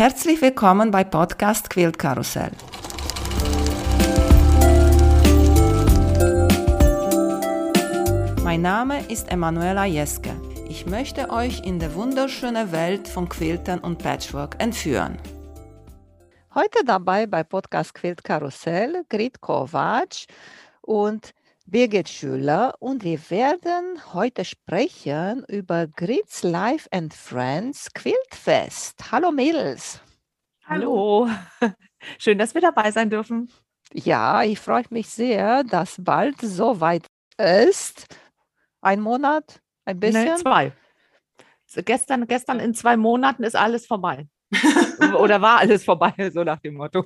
Herzlich willkommen bei Podcast Quilt Karussell. Mein Name ist Emanuela Jeske. Ich möchte euch in die wunderschöne Welt von Quiltern und Patchwork entführen. Heute dabei bei Podcast Quilt Karussell Grit Kovac und Birgit Schüler und wir werden heute sprechen über Grits Life and Friends Quiltfest. Hallo Mädels. Hallo. Schön, dass wir dabei sein dürfen. Ja, ich freue mich sehr, dass bald so weit ist. Ein Monat, ein bisschen? Nee, zwei. Gestern, gestern in zwei Monaten ist alles vorbei. Oder war alles vorbei, so nach dem Motto.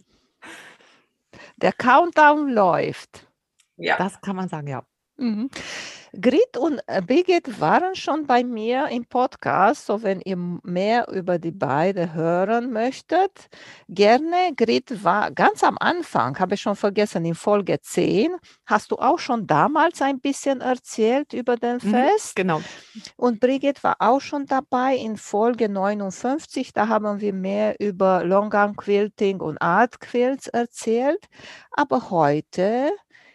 Der Countdown läuft. Ja. Das kann man sagen, ja. Mhm. Grit und äh, Birgit waren schon bei mir im Podcast, so wenn ihr mehr über die beiden hören möchtet, gerne. Grit war ganz am Anfang, habe ich schon vergessen, in Folge 10. Hast du auch schon damals ein bisschen erzählt über den mhm, Fest? genau. Und Birgit war auch schon dabei in Folge 59. Da haben wir mehr über Longarm Quilting und Art Quilts erzählt. Aber heute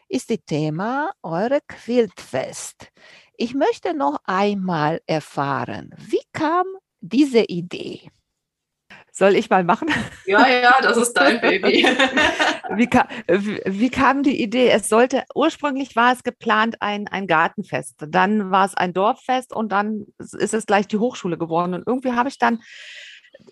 ist die Thema eure Quiltfest. Ich möchte noch einmal erfahren, wie kam diese Idee? Soll ich mal machen? Ja, ja, das ist dein Baby. wie, kam, wie, kam die Idee? Es sollte, ursprünglich war es geplant ein, ein Gartenfest, dann war es ein Dorffest und dann ist es gleich die Hochschule geworden. Und irgendwie habe ich dann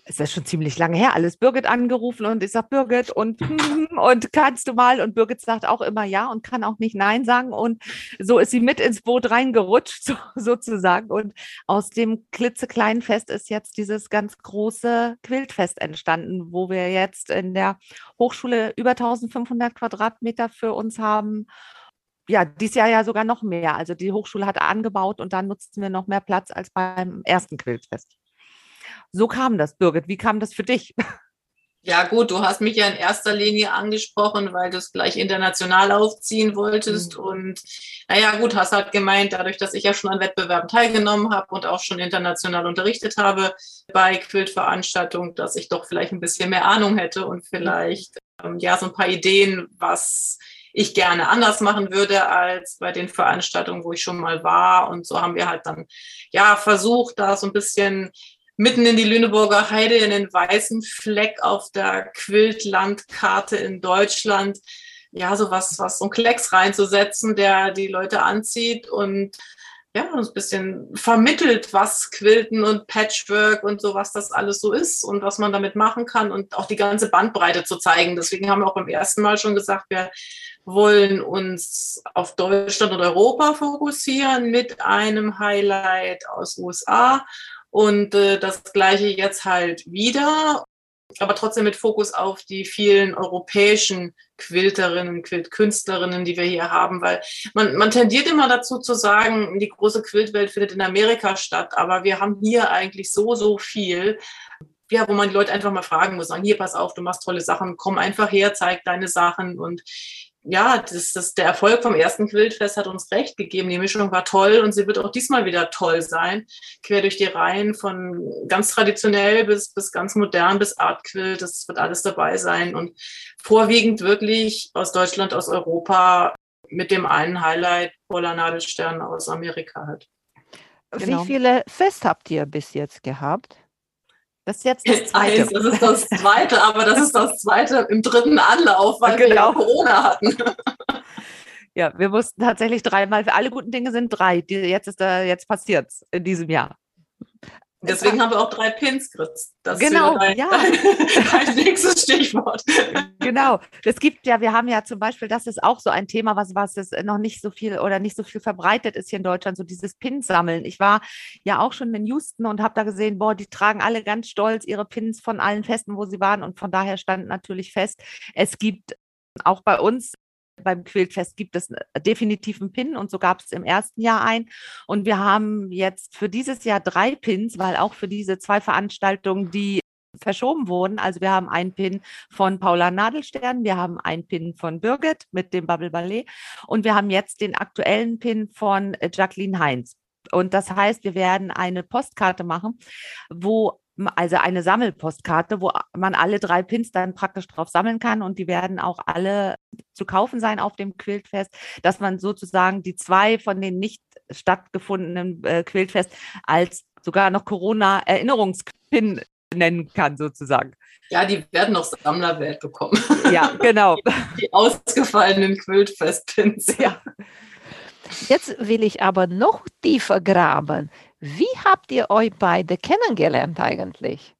es ist schon ziemlich lange her, alles Birgit angerufen und ich sage, Birgit und, und kannst du mal? Und Birgit sagt auch immer ja und kann auch nicht Nein sagen. Und so ist sie mit ins Boot reingerutscht, so, sozusagen. Und aus dem klitzekleinen Fest ist jetzt dieses ganz große Quiltfest entstanden, wo wir jetzt in der Hochschule über 1500 Quadratmeter für uns haben ja, dieses Jahr ja sogar noch mehr. Also die Hochschule hat angebaut und dann nutzen wir noch mehr Platz als beim ersten Quiltfest. So kam das, Birgit. Wie kam das für dich? Ja, gut, du hast mich ja in erster Linie angesprochen, weil du es gleich international aufziehen wolltest. Mhm. Und naja, gut, hast halt gemeint, dadurch, dass ich ja schon an Wettbewerben teilgenommen habe und auch schon international unterrichtet habe bei Quiltveranstaltungen, dass ich doch vielleicht ein bisschen mehr Ahnung hätte und vielleicht ähm, ja so ein paar Ideen, was ich gerne anders machen würde als bei den Veranstaltungen, wo ich schon mal war. Und so haben wir halt dann ja versucht, da so ein bisschen mitten in die Lüneburger Heide in den weißen Fleck auf der Quiltlandkarte in Deutschland, ja, so was, was so ein Klecks reinzusetzen, der die Leute anzieht und ja, ein bisschen vermittelt, was Quilten und Patchwork und so, was das alles so ist und was man damit machen kann und auch die ganze Bandbreite zu zeigen. Deswegen haben wir auch beim ersten Mal schon gesagt, wir wollen uns auf Deutschland und Europa fokussieren mit einem Highlight aus USA und äh, das gleiche jetzt halt wieder, aber trotzdem mit Fokus auf die vielen europäischen Quilterinnen, Quiltkünstlerinnen, die wir hier haben, weil man, man tendiert immer dazu zu sagen, die große Quiltwelt findet in Amerika statt, aber wir haben hier eigentlich so, so viel, ja, wo man die Leute einfach mal fragen muss, sagen, hier, pass auf, du machst tolle Sachen, komm einfach her, zeig deine Sachen und ja, das, das, der Erfolg vom ersten Quiltfest hat uns recht gegeben. Die Mischung war toll und sie wird auch diesmal wieder toll sein. Quer durch die Reihen von ganz traditionell bis, bis ganz modern bis Art Quilt. Das wird alles dabei sein und vorwiegend wirklich aus Deutschland, aus Europa mit dem einen Highlight Paula Nadelstern aus Amerika halt. Genau. Wie viele Fest habt ihr bis jetzt gehabt? Das ist jetzt das zweite. Eins, das ist das zweite, aber das ist das zweite im dritten Anlauf, weil genau. wir Corona hatten. Ja, wir mussten tatsächlich dreimal, für alle guten Dinge sind drei. Die, jetzt ist da, jetzt passiert in diesem Jahr. Deswegen haben wir auch drei Pins, Chris. Das genau, dein, ja. Dein, nächstes Stichwort. Genau. Es gibt ja, wir haben ja zum Beispiel, das ist auch so ein Thema, was, was es noch nicht so viel oder nicht so viel verbreitet ist hier in Deutschland, so dieses Pins sammeln. Ich war ja auch schon in Houston und habe da gesehen, boah, die tragen alle ganz stolz ihre Pins von allen Festen, wo sie waren. Und von daher stand natürlich fest, es gibt auch bei uns beim Quiltfest gibt es äh, definitiv einen Pin und so gab es im ersten Jahr ein. Und wir haben jetzt für dieses Jahr drei Pins, weil auch für diese zwei Veranstaltungen, die verschoben wurden. Also wir haben einen Pin von Paula Nadelstern, wir haben einen Pin von Birgit mit dem Bubble Ballet und wir haben jetzt den aktuellen Pin von äh, Jacqueline Heinz. Und das heißt, wir werden eine Postkarte machen, wo also eine Sammelpostkarte, wo man alle drei Pins dann praktisch drauf sammeln kann und die werden auch alle zu kaufen sein auf dem Quiltfest, dass man sozusagen die zwei von den nicht stattgefundenen äh, Quiltfest als sogar noch Corona-Erinnerungspin nennen kann, sozusagen. Ja, die werden noch Sammlerwert bekommen. Ja, genau. Die, die ausgefallenen Quiltfestpins. Ja. Jetzt will ich aber noch tiefer graben. Wie habt ihr euch beide kennengelernt eigentlich?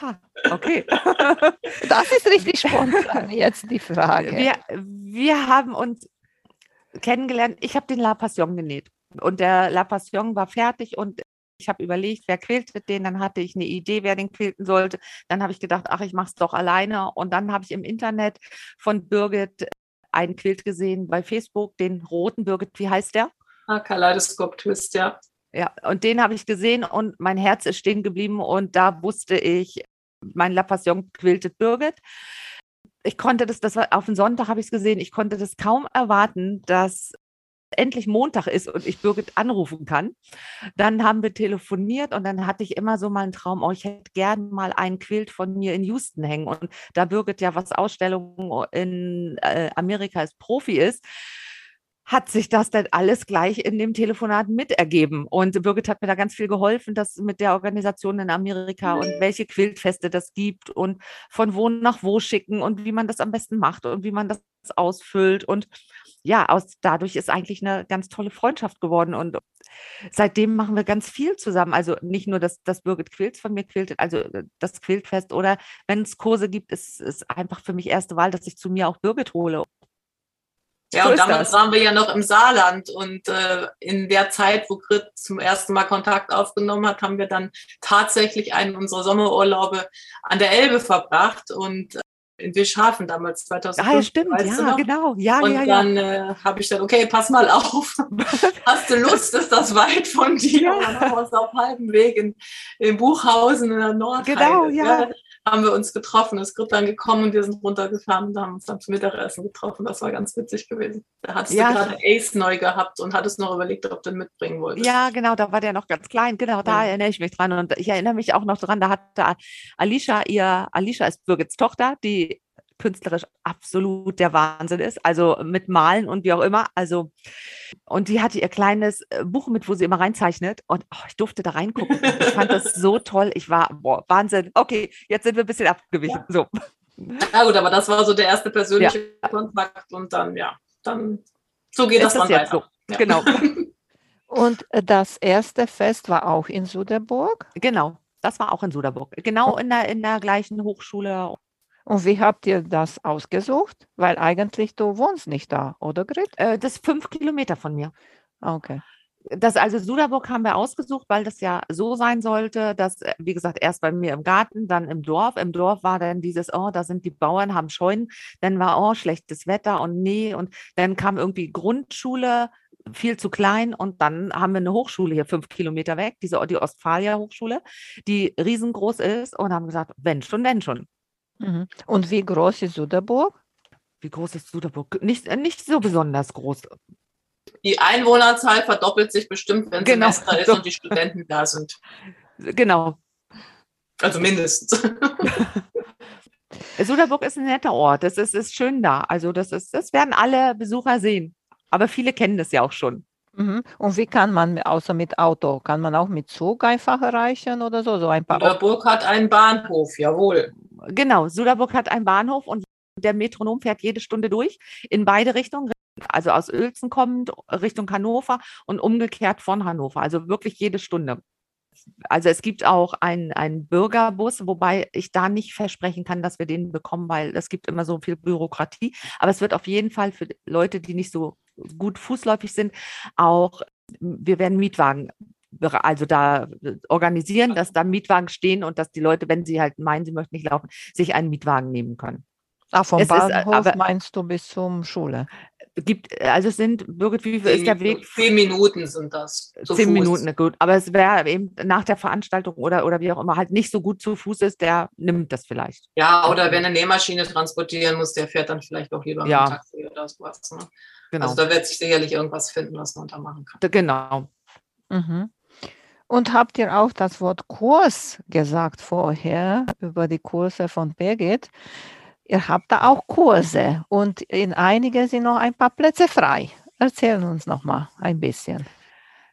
Ha, okay. das ist richtig spontan jetzt die Frage. Wir, wir haben uns kennengelernt. Ich habe den La Passion genäht und der La Passion war fertig und ich habe überlegt, wer quiltet den. Dann hatte ich eine Idee, wer den quilten sollte. Dann habe ich gedacht, ach, ich mache es doch alleine. Und dann habe ich im Internet von Birgit einen Quilt gesehen bei Facebook, den roten Birgit, wie heißt der? Ah, Kaleidoskop Twist, ja. Ja, und den habe ich gesehen und mein Herz ist stehen geblieben und da wusste ich, mein La Passion quiltet Birgit. Ich konnte das, das war auf den Sonntag habe ich es gesehen, ich konnte das kaum erwarten, dass endlich Montag ist und ich Birgit anrufen kann. Dann haben wir telefoniert und dann hatte ich immer so mal einen Traum, oh, ich hätte gern mal einen Quilt von mir in Houston hängen. Und da Birgit ja, was Ausstellungen in äh, Amerika als Profi ist, hat sich das dann alles gleich in dem Telefonat mitergeben. Und Birgit hat mir da ganz viel geholfen, das mit der Organisation in Amerika und welche Quiltfeste das gibt und von wo nach wo schicken und wie man das am besten macht und wie man das ausfüllt. Und ja, aus, dadurch ist eigentlich eine ganz tolle Freundschaft geworden. Und seitdem machen wir ganz viel zusammen. Also nicht nur, dass das Birgit Quilts von mir quiltet, also äh, das Quiltfest oder wenn es Kurse gibt, ist es einfach für mich erste Wahl, dass ich zu mir auch Birgit hole ja, so und damals waren wir ja noch im Saarland und äh, in der Zeit, wo Grit zum ersten Mal Kontakt aufgenommen hat, haben wir dann tatsächlich einen unserer Sommerurlaube an der Elbe verbracht und äh, in Wilshafen damals 2005. Ah, ja, stimmt, ja, genau. Ja, und ja, dann äh, habe ich gesagt, okay, pass mal auf. Hast du Lust, ist das weit von dir? Ja. Und dann haben wir uns auf halbem Weg in, in Buchhausen in der Nordheide. Genau, ja haben wir uns getroffen. Es ist dann gekommen und wir sind runtergefahren und haben uns dann zum Mittagessen getroffen. Das war ganz witzig gewesen. Da hattest ja. du gerade Ace neu gehabt und hattest noch überlegt, ob du ihn mitbringen wolltest. Ja, genau, da war der noch ganz klein. Genau, da ja. erinnere ich mich dran. Und ich erinnere mich auch noch dran, da hatte Alicia ihr, Alicia ist Birgits Tochter, die künstlerisch absolut der Wahnsinn ist. Also mit Malen und wie auch immer. Also, und die hatte ihr kleines äh, Buch mit, wo sie immer reinzeichnet. Und oh, ich durfte da reingucken. Ich fand das so toll. Ich war, boah, Wahnsinn. Okay, jetzt sind wir ein bisschen abgewichen. Ja. So. Ja, gut, aber das war so der erste persönliche ja. Kontakt und dann, ja, dann so geht ist das, das dann weiter. So. Ja. Genau. und äh, das erste Fest war auch in Suderburg? Genau, das war auch in Suderburg. Genau oh. in der, in der gleichen Hochschule und wie habt ihr das ausgesucht? Weil eigentlich du wohnst nicht da, oder Grit? Äh, das ist fünf Kilometer von mir. Ah, okay. Das also Suderburg haben wir ausgesucht, weil das ja so sein sollte, dass, äh, wie gesagt, erst bei mir im Garten, dann im Dorf. Im Dorf war dann dieses, oh, da sind die Bauern, haben Scheunen. Dann war, oh, schlechtes Wetter und nee. Und dann kam irgendwie Grundschule, viel zu klein und dann haben wir eine Hochschule hier fünf Kilometer weg, diese, die Ostfalia Hochschule, die riesengroß ist und haben gesagt, wenn schon, denn schon. Mhm. Und wie groß ist Suderburg? Wie groß ist Suderburg? Nicht, äh, nicht so besonders groß. Die Einwohnerzahl verdoppelt sich bestimmt, wenn genau. Semester ist und die Studenten da sind. Genau. Also mindestens. Suderburg ist ein netter Ort. Das ist, ist schön da. Also das ist, das werden alle Besucher sehen. Aber viele kennen das ja auch schon. Mhm. Und wie kann man außer mit Auto? Kann man auch mit Zug einfach erreichen oder so? so ein paar Suderburg hat einen Bahnhof, jawohl. Genau, Suderburg hat einen Bahnhof und der Metronom fährt jede Stunde durch in beide Richtungen, also aus Uelzen kommend Richtung Hannover und umgekehrt von Hannover, also wirklich jede Stunde. Also es gibt auch einen, einen Bürgerbus, wobei ich da nicht versprechen kann, dass wir den bekommen, weil es gibt immer so viel Bürokratie. Aber es wird auf jeden Fall für Leute, die nicht so gut fußläufig sind, auch, wir werden Mietwagen also da äh, organisieren, dass da Mietwagen stehen und dass die Leute, wenn sie halt meinen, sie möchten nicht laufen, sich einen Mietwagen nehmen können. Ach, vom es Bahnhof ist, äh, meinst du bis zum Schule? Gibt, also es sind, Birgit, wie viel ist der Weg? Zehn Minuten sind das. Zehn Fuß. Minuten, gut. Aber es wäre eben nach der Veranstaltung oder, oder wie auch immer halt nicht so gut zu Fuß ist, der nimmt das vielleicht. Ja, oder wenn eine Nähmaschine transportieren muss, der fährt dann vielleicht auch lieber ja. mit dem Taxi oder sowas. Ne? Genau. Also da wird sich sicherlich irgendwas finden, was man da machen kann. Genau. Mhm. Und habt ihr auch das Wort Kurs gesagt vorher über die Kurse von Birgit? Ihr habt da auch Kurse und in einigen sind noch ein paar Plätze frei. Erzählen uns noch mal ein bisschen.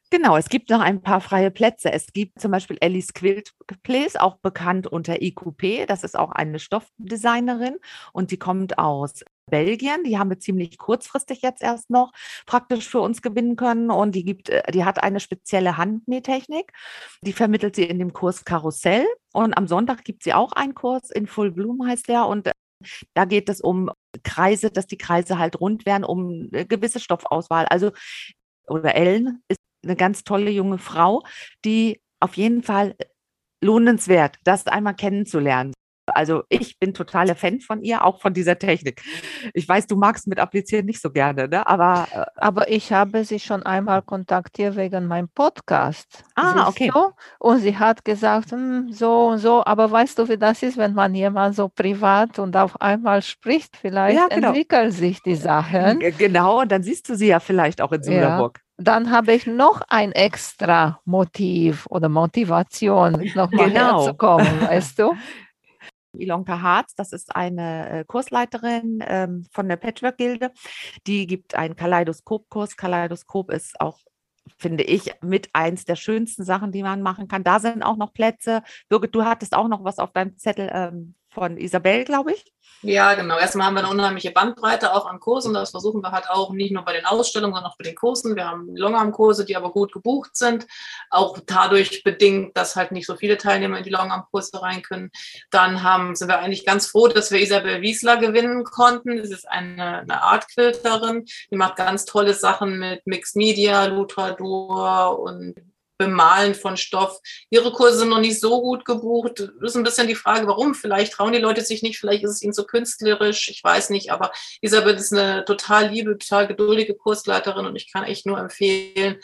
Genau, es gibt noch ein paar freie Plätze. Es gibt zum Beispiel Alice Quilt Place, auch bekannt unter IQP. Das ist auch eine Stoffdesignerin und die kommt aus Belgien. Die haben wir ziemlich kurzfristig jetzt erst noch praktisch für uns gewinnen können. Und die gibt, äh, die hat eine spezielle Handnähtechnik. Die vermittelt sie in dem Kurs Karussell. Und am Sonntag gibt sie auch einen Kurs in Full Bloom heißt der. Und äh, da geht es um Kreise, dass die Kreise halt rund werden, um eine gewisse Stoffauswahl. Also, oder Ellen ist eine ganz tolle junge Frau, die auf jeden Fall lohnenswert, das einmal kennenzulernen. Also ich bin totaler Fan von ihr, auch von dieser Technik. Ich weiß, du magst mit Applizieren nicht so gerne, ne? aber... Äh, aber ich habe sie schon einmal kontaktiert wegen meinem Podcast. Ah, okay. Du? Und sie hat gesagt, hm, so und so, aber weißt du, wie das ist, wenn man jemand so privat und auf einmal spricht, vielleicht ja, genau. entwickeln sich die Sachen. Genau, und dann siehst du sie ja vielleicht auch in Süderburg. Ja dann habe ich noch ein extra Motiv oder Motivation, nochmal genau. herzukommen, weißt du? Ilonka Harz, das ist eine äh, Kursleiterin ähm, von der Patchwork-Gilde. Die gibt einen Kaleidoskop-Kurs. Kaleidoskop ist auch finde ich, mit eins der schönsten Sachen, die man machen kann. Da sind auch noch Plätze. Birgit, du hattest auch noch was auf deinem Zettel ähm, von Isabel, glaube ich. Ja, genau. Erstmal haben wir eine unheimliche Bandbreite auch an Kursen. Das versuchen wir halt auch nicht nur bei den Ausstellungen, sondern auch bei den Kursen. Wir haben Longarm-Kurse, die aber gut gebucht sind. Auch dadurch bedingt, dass halt nicht so viele Teilnehmer in die Longarm-Kurse rein können. Dann haben, sind wir eigentlich ganz froh, dass wir Isabel Wiesler gewinnen konnten. Das ist eine, eine Artquilterin. Die macht ganz tolle Sachen mit Mixed Media, Lutradur und Bemalen von Stoff. Ihre Kurse sind noch nicht so gut gebucht. Das ist ein bisschen die Frage, warum. Vielleicht trauen die Leute sich nicht, vielleicht ist es ihnen so künstlerisch, ich weiß nicht. Aber Isabel ist eine total liebe, total geduldige Kursleiterin und ich kann echt nur empfehlen,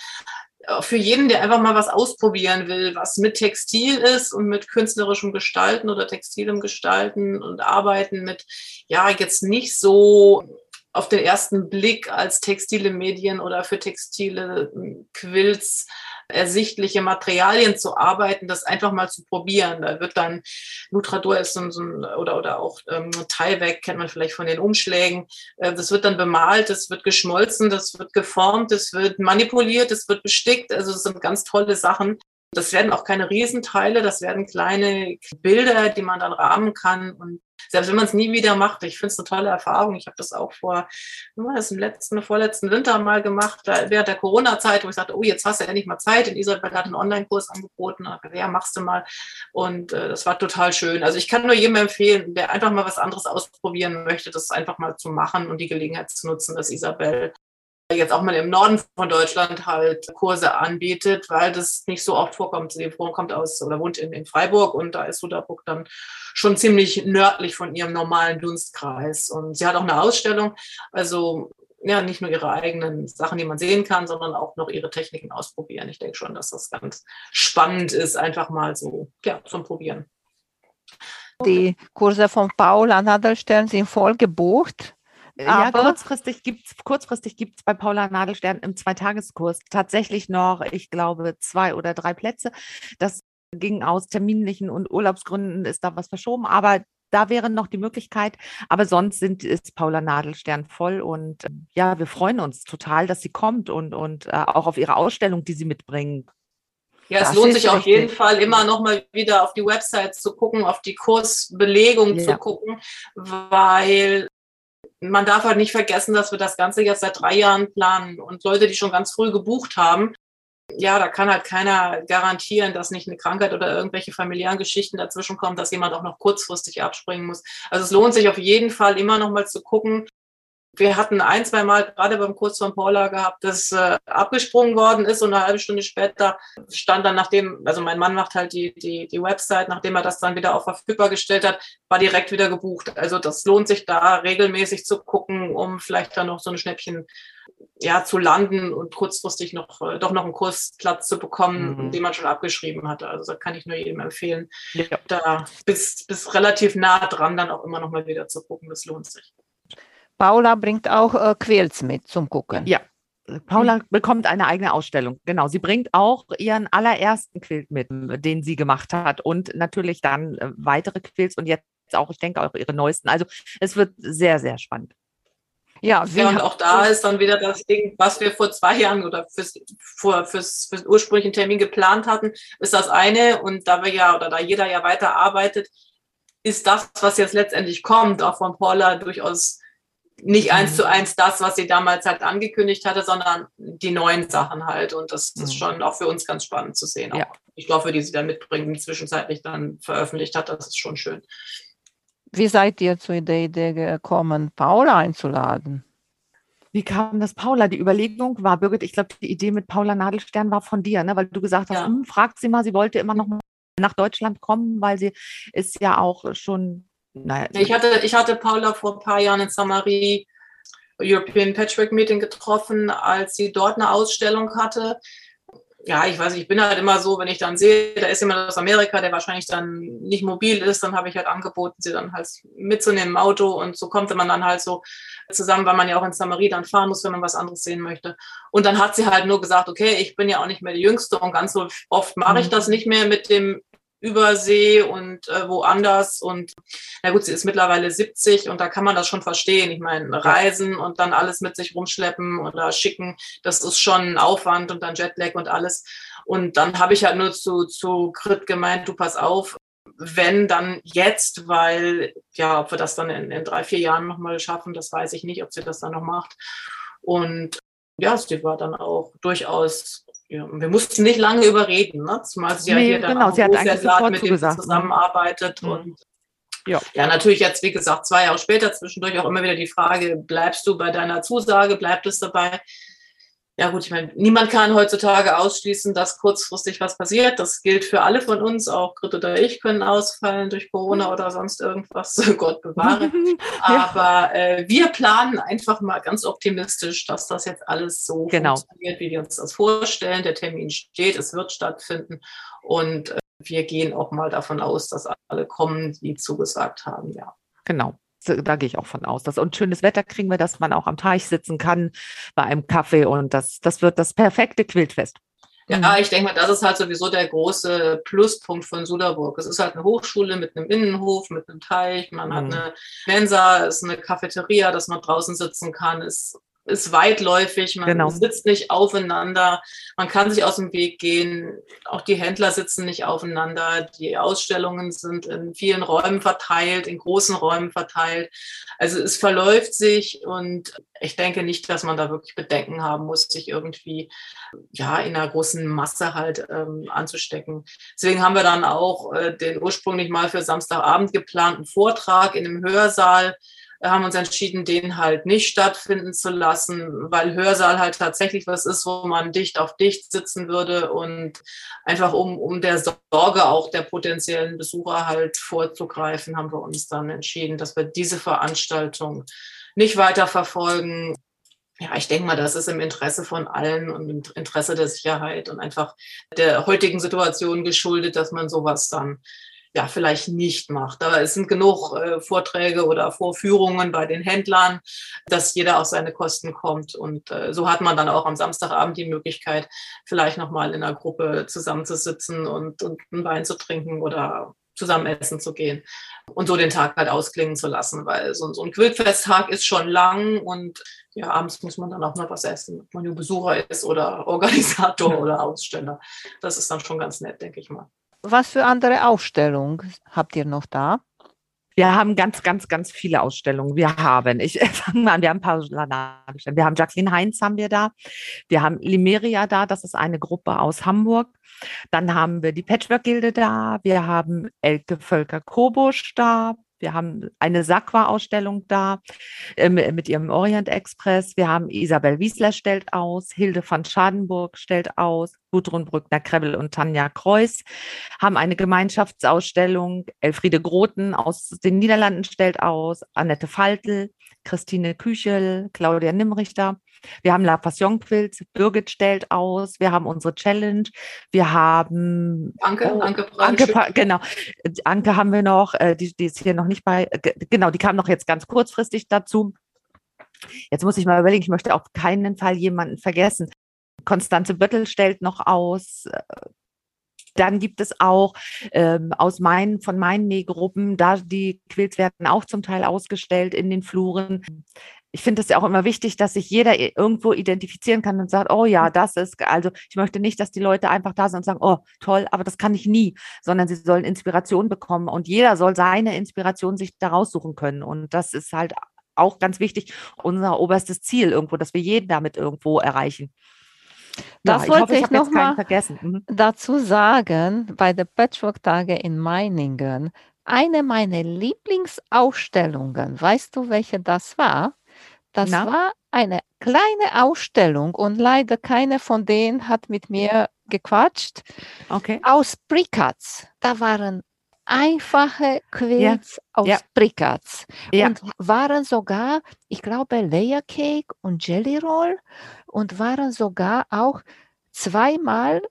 äh, für jeden, der einfach mal was ausprobieren will, was mit Textil ist und mit künstlerischem Gestalten oder textilem Gestalten und Arbeiten mit, ja, jetzt nicht so auf den ersten Blick als textile Medien oder für textile hm, Quills ersichtliche Materialien zu arbeiten, das einfach mal zu probieren. Da wird dann, Nutradur ist so ein, oder, oder auch ähm, Teilweg, kennt man vielleicht von den Umschlägen. Äh, das wird dann bemalt, das wird geschmolzen, das wird geformt, das wird manipuliert, das wird bestickt. Also das sind ganz tolle Sachen. Das werden auch keine Riesenteile, das werden kleine Bilder, die man dann rahmen kann. Und selbst wenn man es nie wieder macht, ich finde es eine tolle Erfahrung. Ich habe das auch vor, das im letzten, vorletzten Winter mal gemacht, während der Corona-Zeit, wo ich sagte, oh, jetzt hast du endlich mal Zeit. Und Isabel hat einen Online-Kurs angeboten. Ja, machst du mal. Und äh, das war total schön. Also ich kann nur jedem empfehlen, der einfach mal was anderes ausprobieren möchte, das einfach mal zu machen und die Gelegenheit zu nutzen, dass Isabel jetzt auch mal im Norden von Deutschland halt Kurse anbietet, weil das nicht so oft vorkommt. Sie kommt aus oder wohnt in, in Freiburg und da ist Suderburg dann schon ziemlich nördlich von ihrem normalen Dunstkreis. Und sie hat auch eine Ausstellung, also ja, nicht nur ihre eigenen Sachen, die man sehen kann, sondern auch noch ihre Techniken ausprobieren. Ich denke schon, dass das ganz spannend ist, einfach mal so ja, zum Probieren. Die Kurse von Paula Nadelstern sind voll gebucht. Ja, kurzfristig gibt es kurzfristig gibt's bei Paula Nadelstern im Zweitageskurs tatsächlich noch, ich glaube, zwei oder drei Plätze. Das ging aus terminlichen und Urlaubsgründen, ist da was verschoben, aber da wäre noch die Möglichkeit. Aber sonst sind, ist Paula Nadelstern voll und ja, wir freuen uns total, dass sie kommt und, und äh, auch auf ihre Ausstellung, die sie mitbringt. Ja, es das lohnt sich auf jeden Fall immer noch mal wieder auf die Website zu gucken, auf die Kursbelegung ja. zu gucken, weil man darf halt nicht vergessen, dass wir das Ganze jetzt seit drei Jahren planen und Leute, die schon ganz früh gebucht haben, ja, da kann halt keiner garantieren, dass nicht eine Krankheit oder irgendwelche familiären Geschichten dazwischen kommen, dass jemand auch noch kurzfristig abspringen muss. Also es lohnt sich auf jeden Fall immer noch mal zu gucken, wir hatten ein, zwei Mal gerade beim Kurs von Paula gehabt, dass äh, abgesprungen worden ist und eine halbe Stunde später stand dann, nachdem, also mein Mann macht halt die, die, die Website, nachdem er das dann wieder auf verfügbar gestellt hat, war direkt wieder gebucht. Also das lohnt sich da regelmäßig zu gucken, um vielleicht dann noch so ein Schnäppchen ja, zu landen und kurzfristig noch äh, doch noch einen Kursplatz zu bekommen, mhm. den man schon abgeschrieben hatte. Also da kann ich nur jedem empfehlen, ja. da bis, bis relativ nah dran dann auch immer noch mal wieder zu gucken. Das lohnt sich. Paula bringt auch äh, Quills mit zum Gucken. Ja, Paula hm. bekommt eine eigene Ausstellung. Genau. Sie bringt auch ihren allerersten Quilt mit, den sie gemacht hat und natürlich dann äh, weitere Quilts und jetzt auch, ich denke, auch ihre neuesten. Also es wird sehr, sehr spannend. Ja, ja und auch da ist dann wieder das Ding, was wir vor zwei Jahren oder fürs, vor, fürs, fürs ursprünglichen Termin geplant hatten, ist das eine. Und da wir ja oder da jeder ja weiter arbeitet, ist das, was jetzt letztendlich kommt, auch von Paula durchaus nicht mhm. eins zu eins das, was sie damals halt angekündigt hatte, sondern die neuen Sachen halt. Und das ist mhm. schon auch für uns ganz spannend zu sehen. Ja. Auch die Stoffe, die sie da mitbringen, zwischenzeitlich dann veröffentlicht hat, das ist schon schön. Wie seid ihr zu der Idee gekommen, Paula einzuladen? Wie kam das, Paula? Die Überlegung war, Birgit, ich glaube, die Idee mit Paula Nadelstern war von dir, ne? weil du gesagt hast, ja. hm, fragt sie mal, sie wollte immer noch nach Deutschland kommen, weil sie ist ja auch schon naja. Ich hatte, ich hatte Paula vor ein paar Jahren in Samarie European Patchwork Meeting getroffen, als sie dort eine Ausstellung hatte. Ja, ich weiß, ich bin halt immer so, wenn ich dann sehe, da ist jemand aus Amerika, der wahrscheinlich dann nicht mobil ist, dann habe ich halt angeboten, sie dann halt mitzunehmen im Auto und so kommt man dann halt so zusammen, weil man ja auch in Samarie dann fahren muss, wenn man was anderes sehen möchte. Und dann hat sie halt nur gesagt, okay, ich bin ja auch nicht mehr die Jüngste und ganz so oft mache ich mhm. das nicht mehr mit dem Übersee und äh, woanders. Und na gut, sie ist mittlerweile 70 und da kann man das schon verstehen. Ich meine, reisen und dann alles mit sich rumschleppen oder schicken, das ist schon ein Aufwand und dann Jetlag und alles. Und dann habe ich halt nur zu, zu Grit gemeint, du pass auf, wenn dann jetzt, weil ja, ob wir das dann in, in drei, vier Jahren nochmal schaffen, das weiß ich nicht, ob sie das dann noch macht. Und ja, sie war dann auch durchaus ja, wir mussten nicht lange überreden, ne? zumal sie nee, ja hier genau, dann eigentlich mit dem ne? zusammenarbeitet. Mhm. Und ja. ja, natürlich jetzt, wie gesagt, zwei Jahre später zwischendurch auch immer wieder die Frage, bleibst du bei deiner Zusage, bleibt es dabei? Ja gut, ich meine, niemand kann heutzutage ausschließen, dass kurzfristig was passiert. Das gilt für alle von uns, auch Grit oder ich können ausfallen durch Corona oder sonst irgendwas, Gott bewahre. Aber äh, wir planen einfach mal ganz optimistisch, dass das jetzt alles so genau. funktioniert, wie wir uns das vorstellen. Der Termin steht, es wird stattfinden und äh, wir gehen auch mal davon aus, dass alle kommen, die zugesagt haben, ja. Genau da gehe ich auch von aus. Dass, und schönes Wetter kriegen wir, dass man auch am Teich sitzen kann bei einem Kaffee und das, das wird das perfekte Quiltfest. Ja, mhm. ich denke mal, das ist halt sowieso der große Pluspunkt von Suderburg. Es ist halt eine Hochschule mit einem Innenhof, mit einem Teich, man mhm. hat eine Mensa, es ist eine Cafeteria, dass man draußen sitzen kann, ist ist weitläufig, man genau. sitzt nicht aufeinander, man kann sich aus dem Weg gehen, auch die Händler sitzen nicht aufeinander, die Ausstellungen sind in vielen Räumen verteilt, in großen Räumen verteilt. Also es verläuft sich und ich denke nicht, dass man da wirklich Bedenken haben muss, sich irgendwie ja in einer großen Masse halt ähm, anzustecken. Deswegen haben wir dann auch äh, den ursprünglich mal für Samstagabend geplanten Vortrag in einem Hörsaal haben uns entschieden, den halt nicht stattfinden zu lassen, weil Hörsaal halt tatsächlich was ist, wo man dicht auf dicht sitzen würde und einfach um, um der Sorge auch der potenziellen Besucher halt vorzugreifen, haben wir uns dann entschieden, dass wir diese Veranstaltung nicht weiter verfolgen. Ja, ich denke mal, das ist im Interesse von allen und im Interesse der Sicherheit und einfach der heutigen Situation geschuldet, dass man sowas dann ja vielleicht nicht macht. Aber es sind genug äh, Vorträge oder Vorführungen bei den Händlern, dass jeder auf seine Kosten kommt. Und äh, so hat man dann auch am Samstagabend die Möglichkeit, vielleicht nochmal in einer Gruppe zusammenzusitzen und, und ein Wein zu trinken oder zusammen essen zu gehen und so den Tag halt ausklingen zu lassen, weil so, so ein Quiltfesttag ist schon lang und ja, abends muss man dann auch noch was essen, ob man nur Besucher ist oder Organisator oder Aussteller. Das ist dann schon ganz nett, denke ich mal. Was für andere Ausstellungen habt ihr noch da? Wir haben ganz, ganz, ganz viele Ausstellungen. Wir haben, ich fange mal an, wir haben ein paar Wir haben Jacqueline Heinz haben wir da. Wir haben Limeria da, das ist eine Gruppe aus Hamburg. Dann haben wir die Patchwork-Gilde da. Wir haben Elke Völker-Kobusch da. Wir haben eine Sakwa-Ausstellung da äh, mit ihrem Orient Express. Wir haben Isabel Wiesler stellt aus, Hilde von Schadenburg stellt aus, Gudrun Brückner-Krebbel und Tanja Kreuß haben eine Gemeinschaftsausstellung. Elfriede Groten aus den Niederlanden stellt aus, Annette Faltel, Christine Küchel, Claudia Nimmrichter. Wir haben La Passion Quilt, Birgit stellt aus, wir haben unsere Challenge, wir haben Anke, oh, Anke, Anke, genau, Anke haben wir noch, äh, die, die ist hier noch nicht bei, genau, die kam noch jetzt ganz kurzfristig dazu. Jetzt muss ich mal überlegen, ich möchte auf keinen Fall jemanden vergessen. Konstanze Böttel stellt noch aus. Dann gibt es auch ähm, aus meinen, von meinen Nähgruppen, da die Quills werden auch zum Teil ausgestellt in den Fluren ich finde es ja auch immer wichtig, dass sich jeder irgendwo identifizieren kann und sagt, oh ja, mhm. das ist, also ich möchte nicht, dass die Leute einfach da sind und sagen, oh toll, aber das kann ich nie, sondern sie sollen Inspiration bekommen und jeder soll seine Inspiration sich daraus suchen können. Und das ist halt auch ganz wichtig, unser oberstes Ziel irgendwo, dass wir jeden damit irgendwo erreichen. Das ja, wollte ich, ich noch mal mhm. dazu sagen, bei der Patchwork-Tage in Meiningen, eine meiner Lieblingsausstellungen, weißt du, welche das war? Das Na? war eine kleine Ausstellung und leider keine von denen hat mit mir gequatscht. Okay. Aus Brickats. Da waren einfache Quills ja. aus ja. Brickats ja. und waren sogar, ich glaube, Layer Cake und Jelly Roll und waren sogar auch zweimal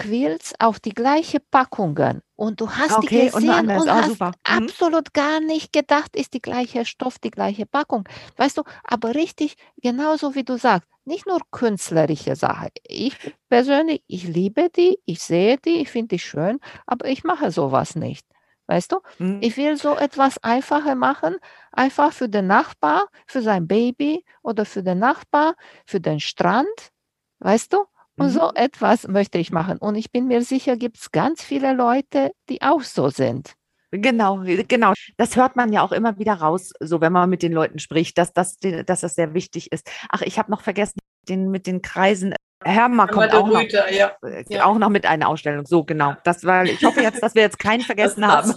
Quills auf die gleiche Packungen und du hast okay, die gesehen und, und hast super. Mhm. absolut gar nicht gedacht, ist die gleiche Stoff, die gleiche Packung. Weißt du, aber richtig, genauso wie du sagst, nicht nur künstlerische Sache. Ich persönlich, ich liebe die, ich sehe die, ich finde die schön, aber ich mache sowas nicht. Weißt du, mhm. ich will so etwas einfacher machen, einfach für den Nachbar, für sein Baby oder für den Nachbar, für den Strand, weißt du? Und mhm. so etwas möchte ich machen. Und ich bin mir sicher, gibt es ganz viele Leute, die auch so sind. Genau, genau. Das hört man ja auch immer wieder raus, so wenn man mit den Leuten spricht, dass das, dass das sehr wichtig ist. Ach, ich habe noch vergessen, den mit den Kreisen. Hermann kommt auch noch, ja. Äh, auch noch mit einer Ausstellung. So, genau. Das war, ich hoffe jetzt, dass wir jetzt keinen vergessen das, haben.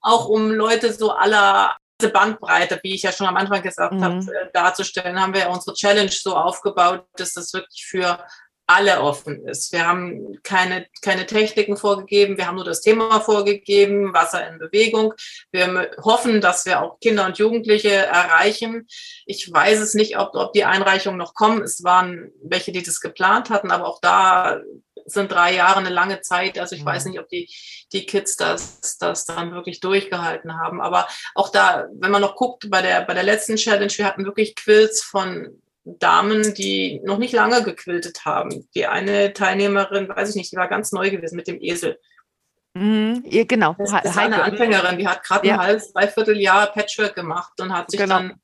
Auch um Leute so aller Bandbreite, wie ich ja schon am Anfang gesagt mhm. habe, äh, darzustellen, haben wir unsere Challenge so aufgebaut, dass das wirklich für alle offen ist. Wir haben keine, keine Techniken vorgegeben, wir haben nur das Thema vorgegeben, Wasser in Bewegung. Wir hoffen, dass wir auch Kinder und Jugendliche erreichen. Ich weiß es nicht, ob, ob die Einreichungen noch kommen. Es waren welche, die das geplant hatten, aber auch da sind drei Jahre eine lange Zeit. Also ich weiß mhm. nicht, ob die, die Kids das, das dann wirklich durchgehalten haben. Aber auch da, wenn man noch guckt, bei der, bei der letzten Challenge, wir hatten wirklich Quills von Damen, die noch nicht lange gequiltet haben. Die eine Teilnehmerin, weiß ich nicht, die war ganz neu gewesen mit dem Esel. Mhm, genau. Das ist eine Anfängerin, die hat gerade ja. ein halbes, dreiviertel Jahr Patchwork gemacht und hat sich genau. dann